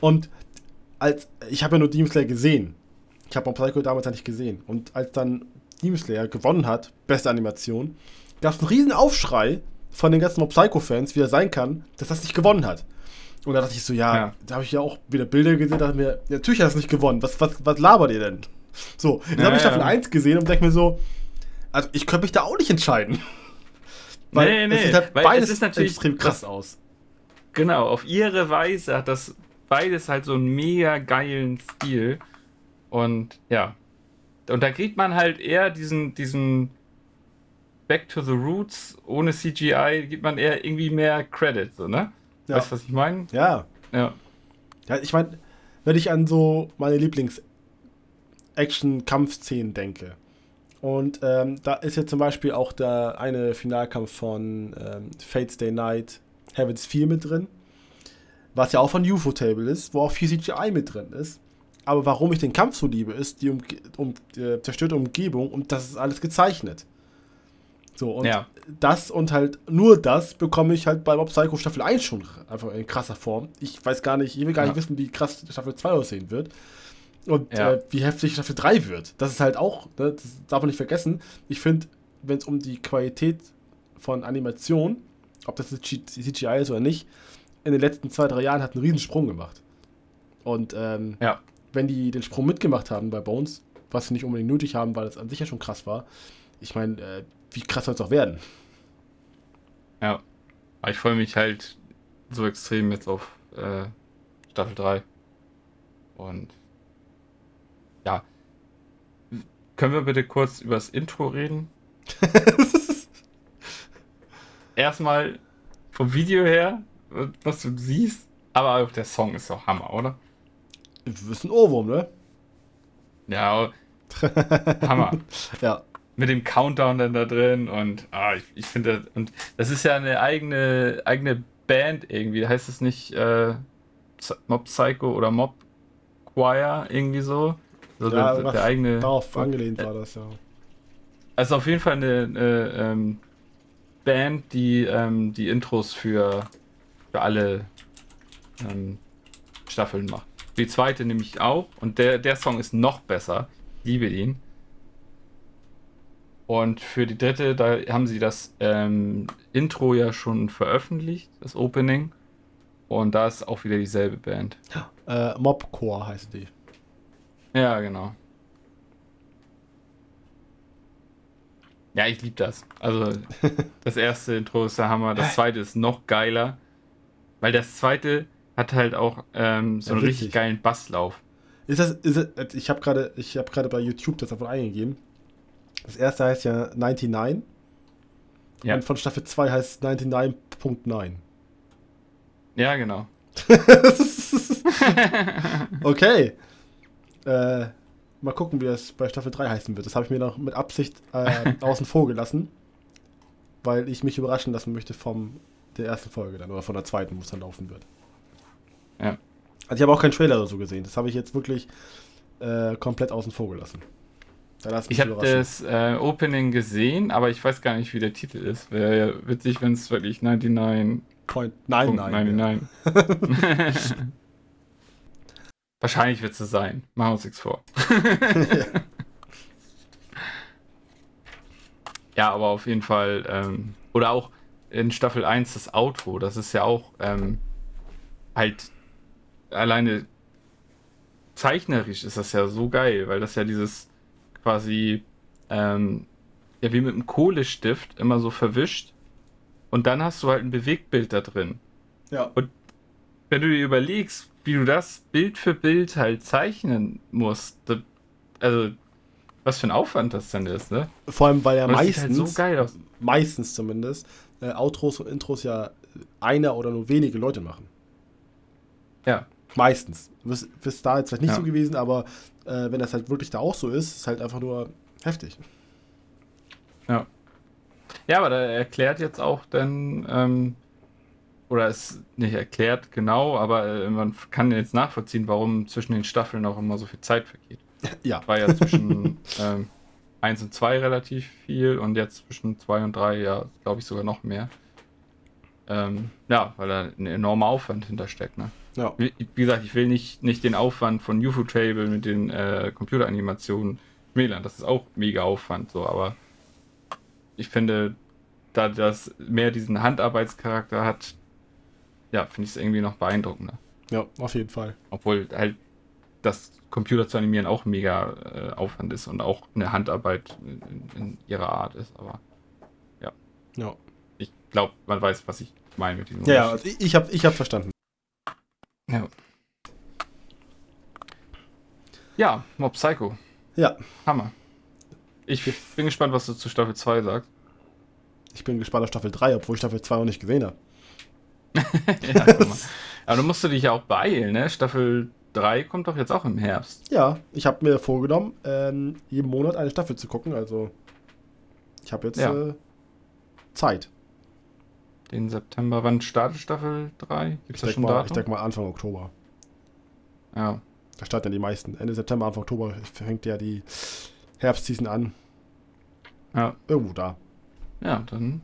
Und als ich habe ja nur Demon Slayer gesehen. Ich habe Mob Psycho damals ja nicht gesehen. Und als dann Demon Slayer gewonnen hat, beste Animation, gab es einen riesen Aufschrei von den ganzen Mob Psycho-Fans, wie er sein kann, dass das nicht gewonnen hat. Und da dachte ich so, ja, Ja. da habe ich ja auch wieder Bilder gesehen, dachte mir, ja, natürlich hat es nicht gewonnen. Was, was, was labert ihr denn? So, dann Ja, habe ich ja. Staffel 1 gesehen und denke mir so, also ich könnte mich da auch nicht entscheiden. Weil Nee, nee, sieht halt weil beides es ist natürlich extrem krass das- aus. Genau, auf ihre Weise hat das beides halt so einen mega geilen Stil. Und ja. Und da kriegt man halt eher diesen, diesen Back to the Roots ohne CGI, gibt man eher irgendwie mehr Credit, so, ne? Ja. Weißt du, was ich meine? Ja, Ja. Ja, ich meine, wenn ich an so meine Lieblings-Action-Kampfszenen denke. Und ähm, da ist jetzt zum Beispiel auch der eine Finalkampf von ähm, Fate's Day Night, Heaven's 4 mit drin. Was ja auch von UFO-Table ist, wo auch viel CGI mit drin ist. Aber warum ich den Kampf so liebe, ist die Umge um, äh, zerstörte Umgebung und das ist alles gezeichnet. So, und Ja. das und halt nur das bekomme ich halt bei Mob Psycho Staffel 1 schon einfach in krasser Form. Ich weiß gar nicht, ich will gar Ja. nicht wissen, wie krass Staffel 2 aussehen wird. Und Ja. äh, wie heftig Staffel 3 wird. Das ist halt auch, ne, das darf man nicht vergessen. Ich finde, wenn es um die Qualität von Animation, ob das jetzt CGI ist oder nicht, in den letzten zwei, drei Jahren hat einen riesen Sprung gemacht. Und ähm, Ja. wenn die den Sprung mitgemacht haben bei Bones, was sie nicht unbedingt nötig haben, weil es an sich ja schon krass war, ich meine, äh, wie krass soll es auch werden? Ja. Aber ich freue mich halt so extrem jetzt auf äh, Staffel 3. Und ja. Können wir bitte kurz über das Intro reden? Erstmal vom Video her, was du siehst, aber auch der Song ist doch Hammer, oder? Das ist ein Ohrwurm, ne? Ja, Hammer. Ja. mit dem Countdown dann da drin und ah, ich, ich finde, das- und das ist ja eine eigene, eigene Band irgendwie. Heißt es nicht äh, Mob Psycho oder Mob Choir irgendwie so? So Ja, der, der eigene. Darauf angelehnt war das, ja. Also auf jeden Fall eine, eine ähm, Band, die ähm, die Intros für, für alle ähm, Staffeln macht. Die zweite nämlich auch und der, der Song ist noch besser. Ich liebe ihn. Und für die dritte, da haben sie das ähm, Intro ja schon veröffentlicht, das Opening. Und da ist auch wieder dieselbe Band. Äh, Mobcore heißt die. Ja, genau. Ja, ich liebe das. Also, das erste Intro ist der Hammer, das zweite ist noch geiler. Weil das zweite hat halt auch ähm, so Ja, einen witzig. richtig geilen Basslauf. Ist das, ist das, ich habe gerade, ich habe gerade bei YouTube das davon eingegeben. Das erste heißt ja 99. Ja. Und von Staffel 2 heißt 99.9. Ja, genau. okay. Äh, mal gucken, wie das bei Staffel 3 heißen wird. Das habe ich mir noch mit Absicht äh, außen vor gelassen. Weil ich mich überraschen lassen möchte vom der ersten Folge dann oder von der zweiten, wo es dann laufen wird. Ja. Also ich habe auch keinen Trailer oder so gesehen. Das habe ich jetzt wirklich äh, komplett außen vor gelassen. Ich habe das äh, Opening gesehen, aber ich weiß gar nicht, wie der Titel ist. Wäre ja witzig, wenn es wirklich 99. Point 99. 99. Wahrscheinlich wird es sein. Machen wir uns nichts vor. ja, aber auf jeden Fall. Ähm, oder auch in Staffel 1 das Outro. Das ist ja auch ähm, halt alleine zeichnerisch ist das ja so geil, weil das ja dieses quasi ähm, ja wie mit einem Kohlestift immer so verwischt und dann hast du halt ein Bewegtbild da drin. Ja. Wenn du dir überlegst, wie du das Bild für Bild halt zeichnen musst, also was für ein Aufwand das dann ist, ne? Vor allem, weil ja meistens, halt so geil aus. meistens zumindest, äh, Outros und Intros ja einer oder nur wenige Leute machen. Ja. Meistens. Bis, bis da jetzt vielleicht nicht Ja. so gewesen, aber äh, wenn das halt wirklich da auch so ist, ist halt einfach nur heftig. Ja. Ja, aber da erklärt jetzt auch dann, ähm, oder es nicht erklärt genau, aber äh, man kann jetzt nachvollziehen, warum zwischen den Staffeln auch immer so viel Zeit vergeht. Ja. War ja zwischen ähm, 1 und 2 relativ viel und jetzt zwischen 2 und 3 ja, glaube ich, sogar noch mehr. Ähm, ja, weil da ein enormer Aufwand hintersteckt, ne? Ja. Wie, wie gesagt, ich will nicht, nicht den Aufwand von UFO-Table mit den äh, Computeranimationen schmälern. Das ist auch mega Aufwand, so, aber ich finde, da das mehr diesen Handarbeitscharakter hat, ja, finde ich es irgendwie noch beeindruckender. Ja, auf jeden Fall. Obwohl halt das Computer zu animieren auch mega äh, Aufwand ist und auch eine Handarbeit in, in ihrer Art ist, aber Ja, ich glaube, man weiß, was ich meine mit diesem ja, ja also ich, ich habe ich hab verstanden. Ja. Ja, Mob Psycho. Ja, Hammer. Ich bin gespannt, was du zu Staffel 2 sagst. ich bin gespannt auf Staffel 3, obwohl ich Staffel 2 noch nicht gesehen habe. ja, guck mal. Aber du musst du dich ja auch beeilen, ne? Staffel 3 kommt doch jetzt auch im Herbst. Ja, ich habe mir vorgenommen, ähm, jeden Monat eine Staffel zu gucken, also ich habe jetzt Ja. äh, Zeit. Den September. Wann startet Staffel 3? Gibt Ich da denke schon mal, ich Datum? denk mal Anfang Oktober. Ja. Da starten ja die meisten. Ende September, Anfang Oktober fängt ja die Herbstseason an. ja. Irgendwo da. Ja, dann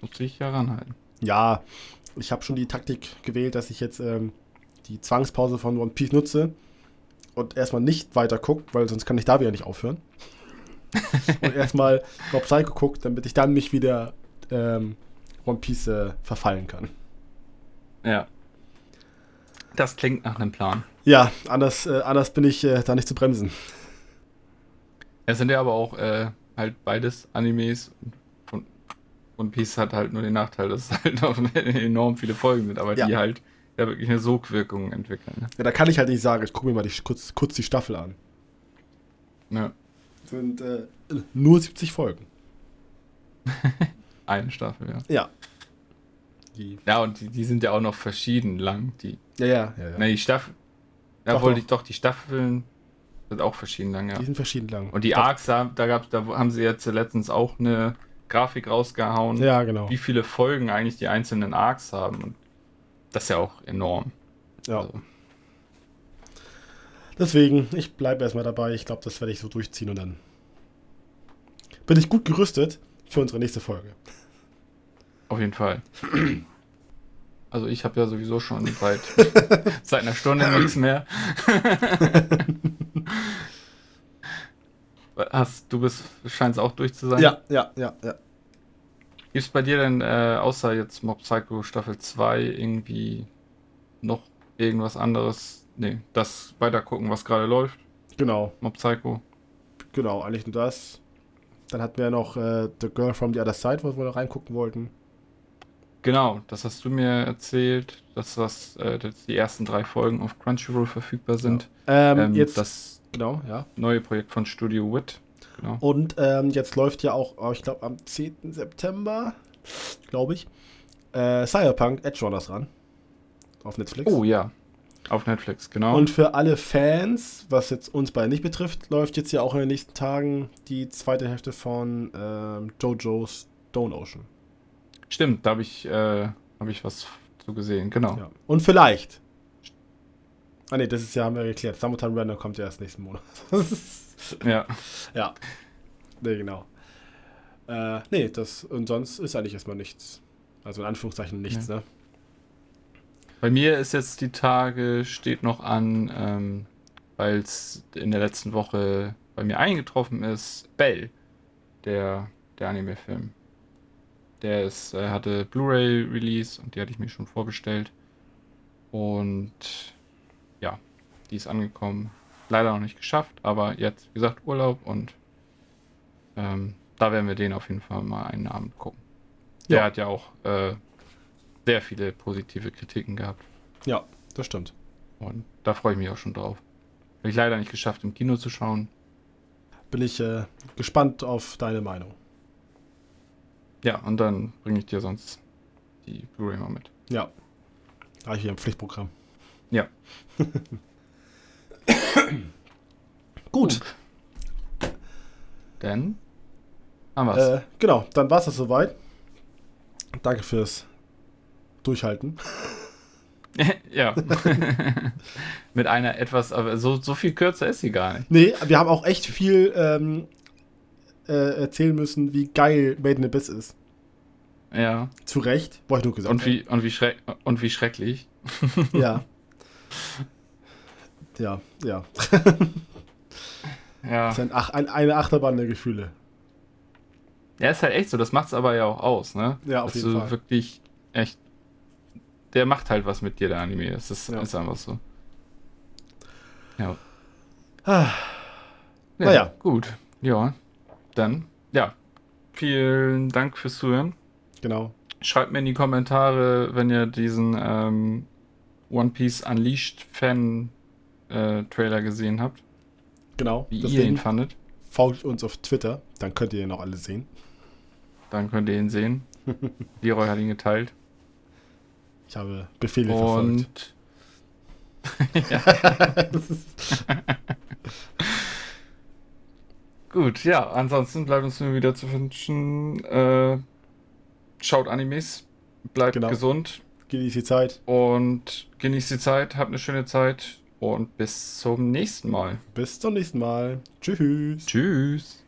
muss ich ja ranhalten. Ja, ich habe schon die Taktik gewählt, dass ich jetzt ähm, die Zwangspause von One Piece nutze und erstmal nicht weiter gucke, weil sonst kann ich da wieder nicht aufhören. und erstmal Rob Psycho guckt, damit ich dann mich wieder ähm, One Piece äh, verfallen kann. Ja. Das klingt nach einem Plan. Ja, anders, äh, anders bin ich äh, da nicht zu bremsen. Es sind ja aber auch äh, halt beides Animes. One Piece hat halt nur den Nachteil, dass es halt noch enorm viele Folgen sind, aber Ja. die halt ja wirklich eine Sogwirkung entwickeln. Ne? Ja, da kann ich halt nicht sagen, ich gucke mir mal die, kurz, kurz die Staffel an. Ja. Sind äh, nur 70 Folgen. Eine Staffel, ja. Ja. Die, Ja, und die, die sind ja auch noch verschieden lang. Die, ja, ja, ja. ja. Ne, die Staffel. Da Doch, wollte ich doch, die Staffeln sind auch verschieden lang, ja. Die sind verschieden lang. Und die Doch. Arcs, da, da, gab's, da haben sie jetzt letztens auch eine Grafik rausgehauen, Ja, genau. wie viele Folgen eigentlich die einzelnen Arcs haben. Und das ist ja auch enorm. Ja. Also, Deswegen, ich bleibe erstmal dabei. Ich glaube, das werde ich so durchziehen und dann bin ich gut gerüstet für unsere nächste Folge. auf jeden Fall. Also ich habe ja sowieso schon seit, seit einer Stunde nichts mehr. Hast, du bist, scheinst auch durch zu sein. Ja, ja, ja, ja. Gibt es bei dir denn, äh, außer jetzt Mob Psycho Staffel 2, irgendwie noch irgendwas anderes? Nee, das weitergucken, was gerade läuft. Genau, Mob Psycho. genau, eigentlich nur das. Dann hatten wir noch äh, The Girl from the Other Side, wo wir noch reingucken wollten. Genau, das hast du mir erzählt, dass das äh, dass die ersten drei Folgen auf Crunchyroll verfügbar sind. Ähm, Ähm, jetzt, das genau, ja. neue Projekt von Studio Wit. Genau. Und ähm, jetzt läuft ja auch, oh, ich glaube, am 10. September, glaube ich, äh, Cyberpunk Edge Runners ran. Auf Netflix. Oh ja, auf Netflix, genau. Und für alle Fans, was jetzt uns beide nicht betrifft, läuft jetzt ja auch in den nächsten Tagen die zweite Hälfte von ähm, JoJo's Stone Ocean. Stimmt, da habe ich, äh, hab ich was zu gesehen, genau. Ja. Und vielleicht. Ah ne, das ist ja, haben wir geklärt. Summertime Random kommt ja erst nächsten Monat. Ja. Ja. Nee, genau. Äh, nee, das, und sonst ist eigentlich erstmal nichts. Also in Anführungszeichen nichts, ne? Bei mir ist jetzt die Tage, steht noch an, ähm, weil es in der letzten Woche bei mir eingetroffen ist, Bell, der, der Anime-Film. Der ist, äh, hatte Blu-ray-Release und die hatte ich mir schon vorbestellt. Und ja, die ist angekommen. Leider noch nicht geschafft, aber jetzt, wie gesagt, Urlaub und ähm, da werden wir den auf jeden Fall mal einen Abend gucken. Der Ja. hat ja auch äh, sehr viele positive Kritiken gehabt. Ja, das stimmt. Und da freue ich mich auch schon drauf. Habe ich leider nicht geschafft, im Kino zu schauen. Bin ich äh, gespannt auf deine Meinung. Ja, und dann bringe ich dir sonst die Blu-ray mal mit. Ja. Da habe ich hier ein Pflichtprogramm. Ja. Gut. Denn haben wir's. Äh, genau, dann war es das soweit. Danke fürs Durchhalten. ja. mit einer etwas, aber so, so viel kürzer ist sie gar nicht. Nee, wir haben auch echt viel ähm, äh, erzählen müssen, wie geil Made in Abyss ist. Ja. Zu Recht, wollte ich nur gesagt Und wie, und wie, schreck, und wie schrecklich. Ja. Ja, ja. Ja. Das ist ein ein, eine Achterbahn der Gefühle. Ja, ist halt echt so. Das macht's aber ja auch aus, ne? Ja, auf Dass jeden du Fall. wirklich echt. Der macht halt was mit dir, der Anime. Das ist, Ja. ist einfach so. Ja. Ah, ja. Naja. Gut. Ja. Dann, ja. Vielen Dank fürs Zuhören. genau. Schreibt mir in die Kommentare, wenn ihr diesen ähm, One Piece Unleashed Fan äh, Trailer gesehen habt, Genau. wie ihr ihn fandet. folgt uns auf Twitter, dann könnt ihr ihn auch alle sehen. Dann könnt ihr ihn sehen. Leroy hat ihn geteilt. Ich habe Befehle verfolgt. Und gut, ja, ansonsten bleibt uns nur wieder zu wünschen, äh, schaut Animes, bleibt Genau. gesund Genießt die Zeit. und genießt die Zeit, habt eine schöne Zeit und bis zum nächsten Mal. Bis zum nächsten Mal. Tschüss. Tschüss.